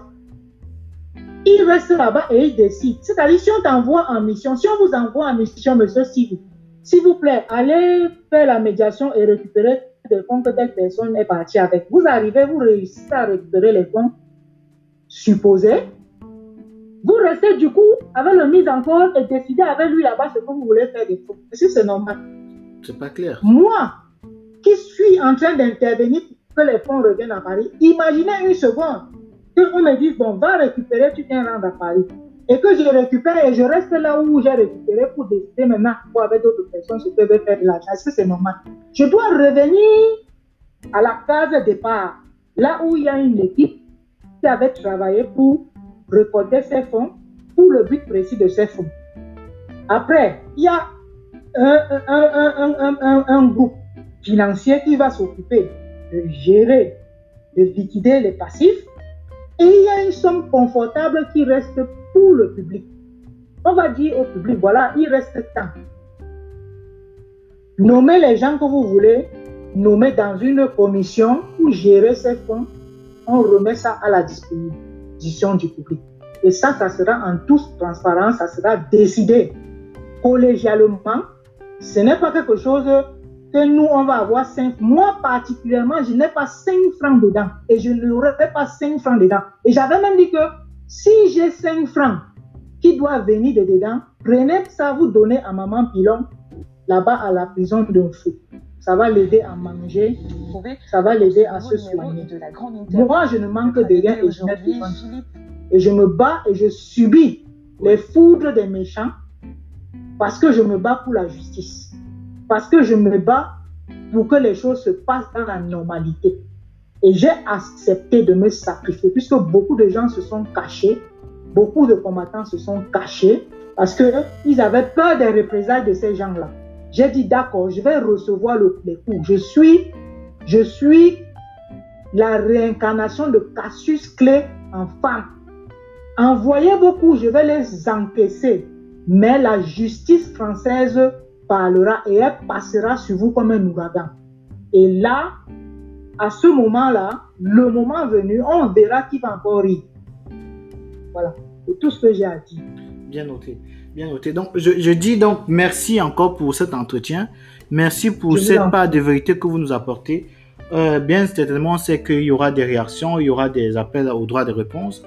Speaker 2: il reste là-bas et il décide. C'est-à-dire, si on t'envoie en mission, si on vous envoie en mission, monsieur s'il vous plaît, allez faire la médiation et récupérer des fonds que telle personne est partie avec. Vous arrivez, vous réussissez à récupérer les fonds supposés. Vous restez du coup avec le mise en cause et décidez avec lui là-bas ce que vous voulez faire des fonds. Est-ce que c'est normal
Speaker 3: C'est pas clair.
Speaker 2: Moi, qui suis en train d'intervenir pour que les fonds reviennent à Paris, imaginez une seconde qu'on me dise, bon, va récupérer, tu viens rendre à Paris. Et que je récupère et je reste là où j'ai récupéré pour décider maintenant pour avec d'autres personnes que je vais faire de l'argent. Est-ce que c'est normal Je dois revenir à la case départ, là où il y a une équipe qui avait travaillé pour reporter ces fonds pour le but précis de ces fonds. Après, il y a un, un, un, un groupe financier qui va s'occuper de gérer, de liquider les passifs et il y a une somme confortable qui reste pour le public. On va dire au public, voilà, il reste temps. Nommez les gens que vous voulez, nommez dans une commission pour gérer ces fonds. On remet ça à la disposition du public. Et ça, ça sera en toute transparence, ça sera décidé collégialement. Ce n'est pas quelque chose que nous, on va avoir 5. Moi, particulièrement, je n'ai pas 5 francs dedans. Et je n'aurai pas 5 francs dedans. Et j'avais même dit que si j'ai 5 francs qui doivent venir de dedans, prenez ça, vous donnez à maman Pilon, là-bas à la prison de fou. Ça va l'aider à manger, ça va l'aider à se soigner. Moi, je ne manque de rien et je Et je me bats et je subis les foudres des méchants parce que je me bats pour la justice parce que je me bats pour que les choses se passent dans la normalité. Et j'ai accepté de me sacrifier, puisque beaucoup de gens se sont cachés, beaucoup de combattants se sont cachés, parce qu'ils avaient peur des représailles de ces gens-là. J'ai dit, d'accord, je vais recevoir le, les coups. Je suis, je suis la réincarnation de Cassius Clé en femme. Envoyez beaucoup, je vais les encaisser. Mais la justice française parlera et elle passera sur vous comme un ouragan. Et là, à ce moment-là, le moment venu, on verra qui va encore rire. Voilà, c'est tout ce que j'ai à dire.
Speaker 3: Bien noté, bien noté. Donc, je, dis donc merci encore pour cet entretien. Merci pour cette part de vérité que vous nous apportez. Euh, bien certainement, c'est qu'il y aura des réactions, il y aura des appels au droit de réponse.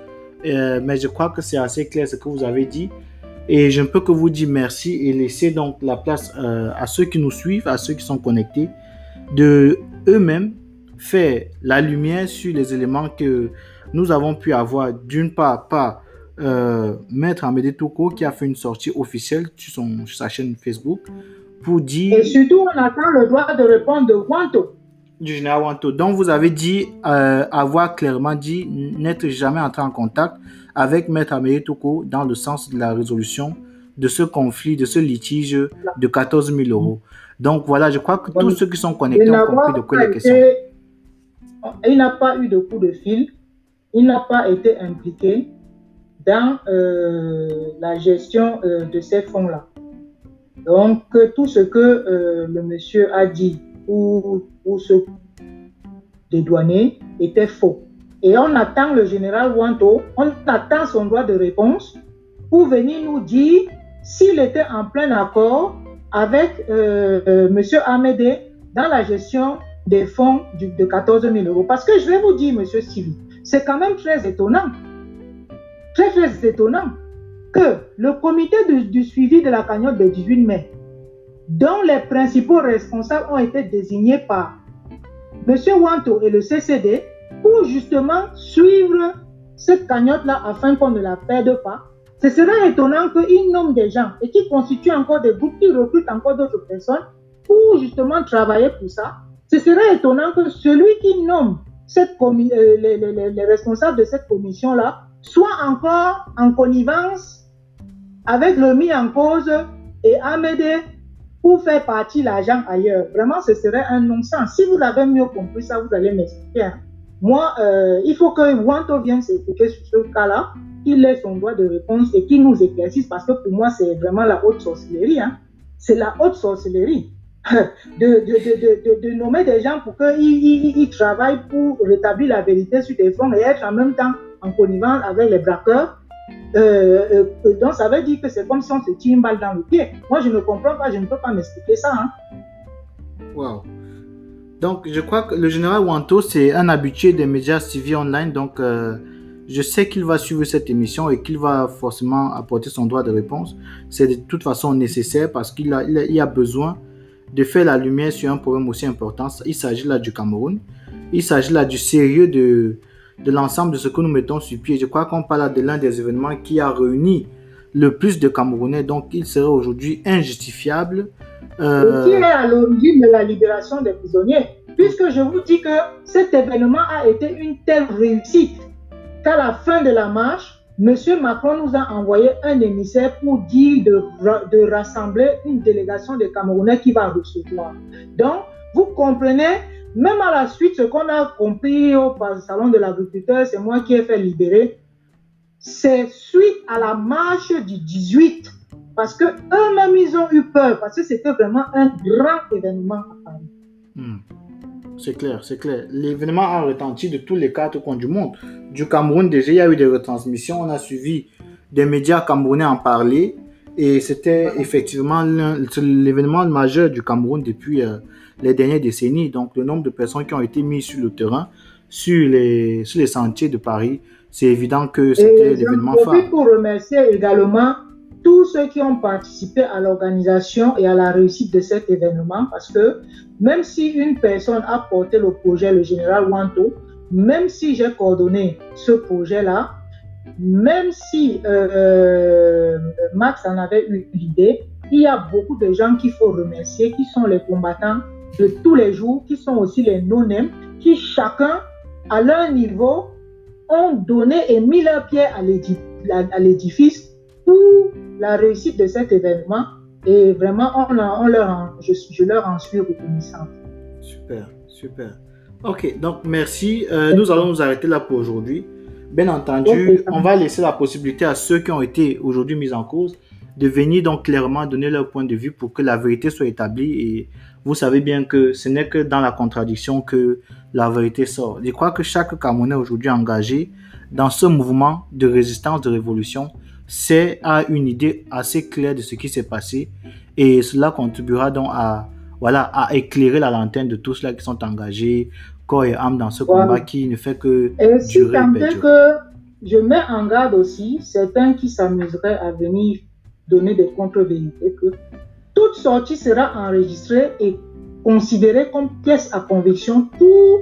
Speaker 3: Euh, mais je crois que c'est assez clair ce que vous avez dit. Et je ne peux que vous dire merci et laisser donc la place euh, à ceux qui nous suivent, à ceux qui sont connectés, de eux-mêmes faire la lumière sur les éléments que nous avons pu avoir, d'une part par euh, Maître Amédée Toko qui a fait une sortie officielle sur, son, sa chaîne Facebook pour dire...
Speaker 2: Et surtout, on attend le droit de répondre de Wanto.
Speaker 3: Du général Wanto. Donc, vous avez dit, euh, avoir clairement dit, n'être jamais entré en contact avec Maître Amélie Toko dans le sens de la résolution de ce conflit, de ce litige de 14 000 euros. Donc voilà, je crois que tous ceux qui sont connectés ont compris de quoi il est question.
Speaker 2: Il n'a pas eu de coup de fil, il n'a pas été impliqué dans euh, la gestion euh, de ces fonds-là. Donc tout ce que euh, le monsieur a dit ou, ou ce dédouané était faux. Et on attend le général Wanto, on attend son droit de réponse pour venir nous dire s'il était en plein accord avec euh, euh, M. Amédé dans la gestion des fonds de 14 000 euros. Parce que je vais vous dire, monsieur Sylvie, c'est quand même très étonnant, très très étonnant que le comité du suivi de la cagnotte de 18 mai, dont les principaux responsables ont été désignés par M. Wanto et le CCD, pour justement suivre cette cagnotte-là afin qu'on ne la perde pas, ce serait étonnant qu'ils nomment des gens et qu'ils constituent encore des groupes, qui recrutent encore d'autres personnes pour justement travailler pour ça. Ce serait étonnant que celui qui nomme cette euh, les, les, les, responsables de cette commission-là soit encore en connivence avec le mis en cause et Amédée pour faire partie l'argent ailleurs. Vraiment, ce serait un non-sens. Si vous avez mieux compris ça, vous allez m'expliquer. Hein. Moi, euh, il faut que Wanto vienne s'expliquer sur ce cas-là, qu'il ait son droit de réponse et qu'il nous éclaircisse parce que pour moi, c'est vraiment la haute sorcellerie. Hein. C'est la haute sorcellerie de, de, de, de, nommer des gens pour qu'ils ils, travaillent pour rétablir la vérité sur des fonds et être en même temps en connivence avec les braqueurs euh, euh, donc, ça veut dire que c'est comme si on se tire une balle dans le pied. Moi, je ne comprends pas, je ne peux pas m'expliquer ça. Hein.
Speaker 3: Wow. Donc, je crois que le général Wanto, c'est un habitué des médias civils online. Donc, euh, je sais qu'il va suivre cette émission et qu'il va forcément apporter son droit de réponse. C'est de toute façon nécessaire parce qu'il a, il a, besoin de faire la lumière sur un problème aussi important. Il s'agit là du Cameroun. Il s'agit là du sérieux de, de l'ensemble de ce que nous mettons sur pied. Je crois qu'on parle de l'un des événements qui a réuni le plus de Camerounais, donc il serait aujourd'hui injustifiable.
Speaker 2: Euh... qui est à l'origine de la libération des prisonniers, puisque je vous dis que cet événement a été une telle réussite qu'à la fin de la marche, M. Macron nous a envoyé un émissaire pour dire de, de rassembler une délégation de Camerounais qui va recevoir. Donc, vous comprenez même à la suite, ce qu'on a compris au salon de l'agriculteur, c'est moi qui ai fait libérer. C'est suite à la marche du 18. Parce que eux-mêmes, ils ont eu peur. Parce que c'était vraiment un grand événement à Paris.
Speaker 3: Hmm. C'est clair, c'est clair. L'événement a retenti de tous les quatre coins du monde. Du Cameroun, déjà, il y a eu des retransmissions. On a suivi des médias camerounais en parler. Et c'était effectivement l'événement majeur du Cameroun depuis euh, les dernières décennies. Donc, le nombre de personnes qui ont été mises sur le terrain, sur les, sur les sentiers de Paris, c'est évident que c'était l'événement phare.
Speaker 2: pour remercier également tous ceux qui ont participé à l'organisation et à la réussite de cet événement, parce que même si une personne a porté le projet, le général Wanto, même si j'ai coordonné ce projet-là, même si euh, euh, Max en avait eu l'idée, il y a beaucoup de gens qu'il faut remercier, qui sont les combattants de tous les jours, qui sont aussi les non-nèmes, qui chacun, à leur niveau, ont donné et mis leur pied à l'édifice pour la réussite de cet événement. Et vraiment, on, on leur en, je, je, leur en suis reconnaissant.
Speaker 3: Super, super. Ok, donc merci. Euh, nous allons nous arrêter là pour aujourd'hui. Bien entendu, on va laisser la possibilité à ceux qui ont été aujourd'hui mis en cause de venir donc clairement donner leur point de vue pour que la vérité soit établie et vous savez bien que ce n'est que dans la contradiction que la vérité sort. Je crois que chaque Camerounais aujourd'hui engagé dans ce mouvement de résistance, de révolution, c'est a une idée assez claire de ce qui s'est passé et cela contribuera donc à, voilà, à éclairer la lanterne de tous ceux qui sont engagés, corps et âme dans ce combat qui ne fait que
Speaker 2: et durer. Et que je mets en garde aussi certains qui s'amuseraient à venir donner des contre-vérités que toute sortie sera enregistrée et considérée comme pièce à conviction pour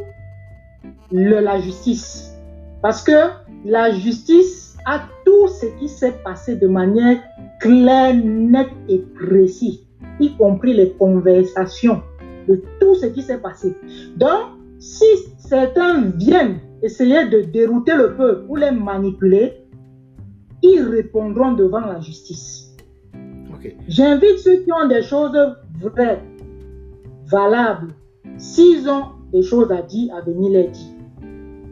Speaker 2: la justice. Parce que la justice a tout ce qui s'est passé de manière claire, nette et précise, y compris les conversations de tout ce qui s'est passé. Donc, si certains viennent essayer de dérouter le peuple ou les manipuler, ils répondront devant la justice. J'invite ceux qui ont des choses vraies, valables, s'ils ont des choses à dire, à venir les dire.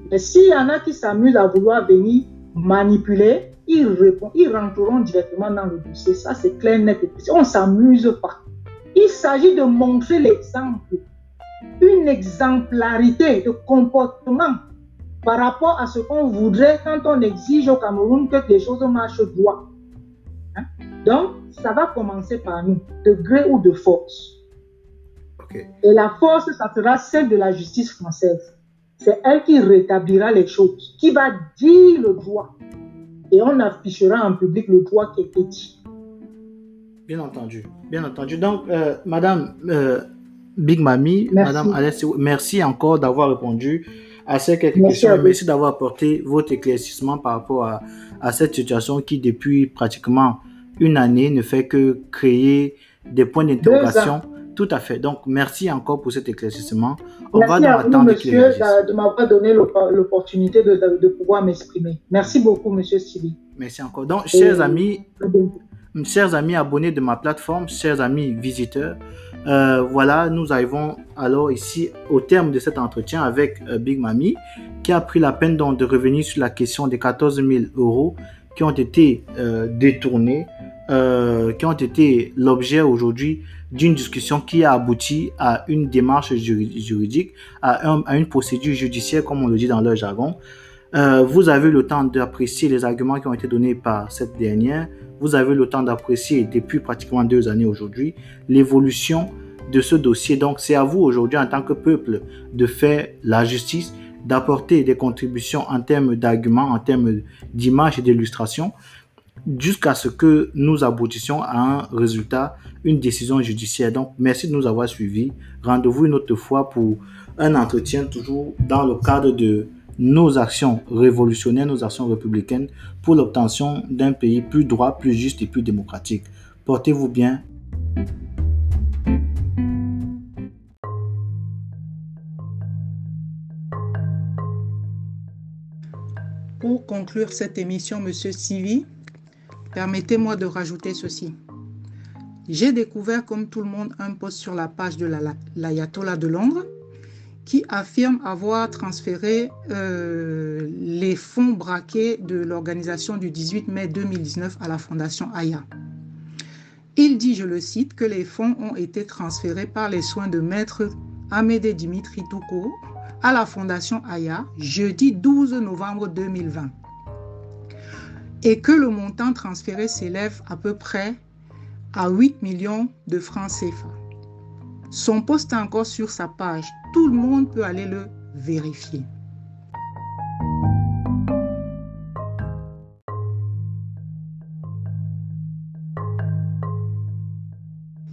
Speaker 2: Mais s'il y en a qui s'amusent à vouloir venir manipuler, ils, répondent, ils rentreront directement dans le dossier. Ça, c'est clair, net et précis. On ne s'amuse pas. Il s'agit de montrer l'exemple, une exemplarité de comportement par rapport à ce qu'on voudrait quand on exige au Cameroun que les choses marchent droit. Hein? Donc, ça va commencer par nous, de gré ou de force. Et la force, ça sera celle de la justice française. C'est elle qui rétablira les choses, qui va dire le droit. Et on affichera en public le droit qui est dit.
Speaker 3: Bien entendu, bien entendu. Donc, euh, Madame euh, Big Mami, Madame Alessio, merci encore d'avoir répondu à ces quelques merci questions. Merci d'avoir apporté votre éclaircissement par rapport à, à, cette situation qui, depuis pratiquement une année, ne fait que créer des points d'interrogation. Tout à fait. Donc, merci encore pour cet éclaircissement.
Speaker 2: On merci va à vous, monsieur, de m'avoir donné l'opportunité de, de, pouvoir m'exprimer. Merci beaucoup, monsieur Stevie.
Speaker 3: Merci encore. Donc, chers amis, chers amis abonnés de ma plateforme, chers amis visiteurs, euh, voilà, nous arrivons alors ici au terme de cet entretien avec euh, Big Mami, qui a pris la peine donc de revenir sur la question des 14 000 euros qui ont été euh, détournés, qui ont été l'objet aujourd'hui d'une discussion qui a abouti à une démarche juridique, à, une procédure judiciaire, comme on le dit dans leur jargon. vous avez le temps d'apprécier les arguments qui ont été donnés par cette dernière vous avez le temps d'apprécier depuis pratiquement deux années aujourd'hui l'évolution de ce dossier. Donc c'est à vous aujourd'hui en tant que peuple de faire la justice, d'apporter des contributions en termes d'arguments, en termes d'image et d'illustration, jusqu'à ce que nous aboutissions à un résultat, une décision judiciaire. Donc merci de nous avoir suivis. Rendez-vous une autre fois pour un entretien toujours dans le cadre de nos actions révolutionnaires, nos actions républicaines pour l'obtention d'un pays plus droit, plus juste et plus démocratique. Portez-vous bien.
Speaker 4: Pour conclure cette émission, Monsieur Sivi, permettez-moi de rajouter ceci. J'ai découvert, comme tout le monde, un post sur la page de l'Ayatollah de Londres qui affirme avoir transféré euh, les fonds braqués de l'organisation du 18 mai 2019 à la Fondation Aya. Il dit, je le cite, que les fonds ont été transférés par les soins de maître Amédée Dimitri Touko à la Fondation Aya jeudi 12 novembre 2020 et que le montant transféré s'élève à peu près à 8 millions de francs CFA. Son poste est encore sur sa page. Tout le monde peut aller le vérifier.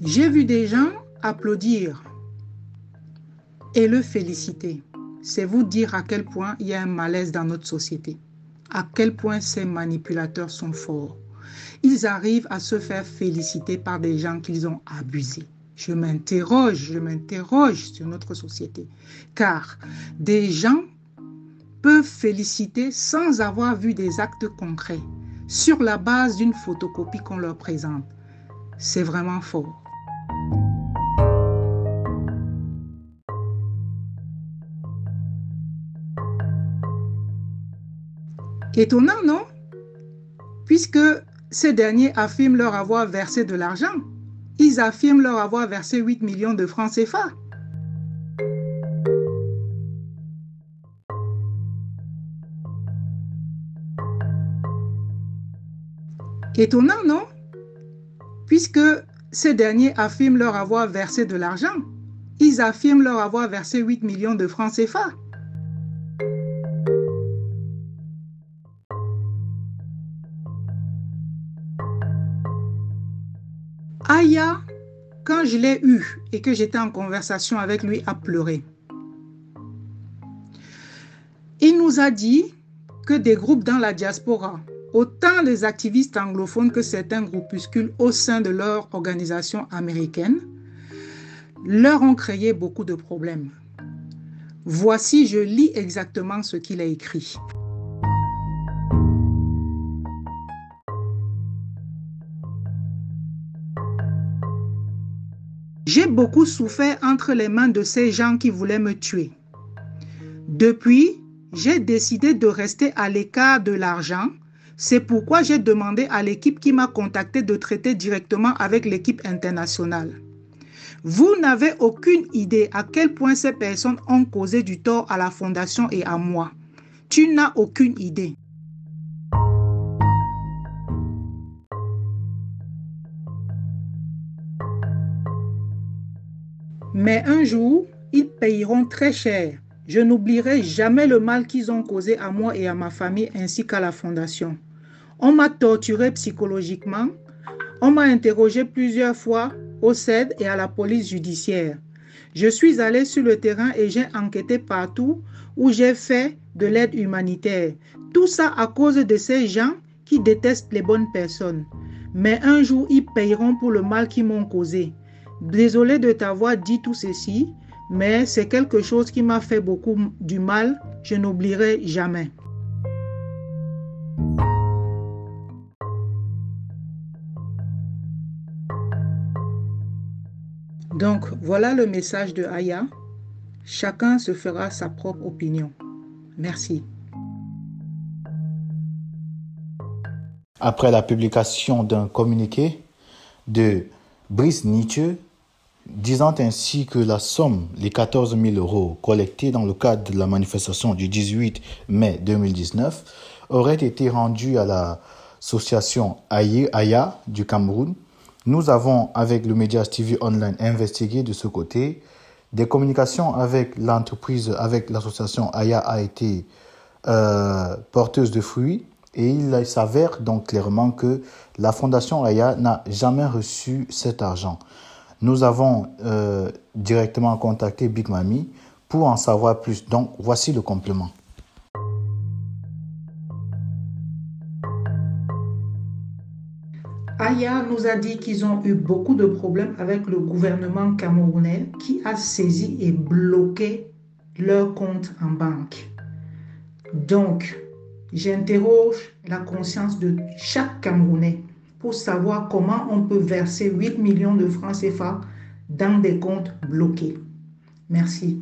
Speaker 4: J'ai vu des gens applaudir et le féliciter. C'est vous dire à quel point il y a un malaise dans notre société, à quel point ces manipulateurs sont forts. Ils arrivent à se faire féliciter par des gens qu'ils ont abusés je m'interroge, je m'interroge sur notre société. Car des gens peuvent féliciter sans avoir vu des actes concrets sur la base d'une photocopie qu'on leur présente. C'est vraiment fort. Étonnant, non? Puisque ces derniers affirment leur avoir versé de l'argent ils affirment leur avoir versé 8 millions de francs CFA. Étonnant, non? Puisque ces derniers affirment leur avoir versé de l'argent. Ils affirment leur avoir versé 8 millions de francs CFA. Aya, quand je l'ai eu et que j'étais en conversation avec lui, a pleuré. Il nous a dit que des groupes dans la diaspora, autant les activistes anglophones que certains groupuscules au sein de leur organisation américaine, leur ont créé beaucoup de problèmes. Voici, je lis exactement ce qu'il a écrit. J'ai beaucoup souffert entre les mains de ces gens qui voulaient me tuer. Depuis, j'ai décidé de rester à l'écart de l'argent. C'est pourquoi j'ai demandé à l'équipe qui m'a contacté de traiter directement avec l'équipe internationale. Vous n'avez aucune idée à quel point ces personnes ont causé du tort à la fondation et à moi. Tu n'as aucune idée. Mais un jour, ils payeront très cher. Je n'oublierai jamais le mal qu'ils ont causé à moi et à ma famille ainsi qu'à la fondation. On m'a torturé psychologiquement. On m'a interrogé plusieurs fois au CED et à la police judiciaire. Je suis allé sur le terrain et j'ai enquêté partout où j'ai fait de l'aide humanitaire. Tout ça à cause de ces gens qui détestent les bonnes personnes. Mais un jour, ils payeront pour le mal qu'ils m'ont causé. Désolé de t'avoir dit tout ceci, mais c'est quelque chose qui m'a fait beaucoup du mal. Je n'oublierai jamais. Donc voilà le message de Aya. Chacun se fera sa propre opinion. Merci.
Speaker 1: Après la publication d'un communiqué de Brice Nietzsche disant ainsi que la somme, les 14 000 euros collectés dans le cadre de la manifestation du 18 mai 2019, aurait été rendue à l'association Aya du Cameroun. Nous avons, avec le Média TV Online, investigué de ce côté. Des communications avec l'entreprise, avec l'association Aya a été euh, porteuse de fruits et il s'avère donc clairement que la fondation Aya n'a jamais reçu cet argent. Nous avons euh, directement contacté Big Mami pour en savoir plus. Donc voici le complément.
Speaker 4: Aya nous a dit qu'ils ont eu beaucoup de problèmes avec le gouvernement camerounais qui a saisi et bloqué leur compte en banque. Donc, J'interroge la conscience de chaque Camerounais pour savoir comment on peut verser 8 millions de francs CFA dans des comptes bloqués. Merci.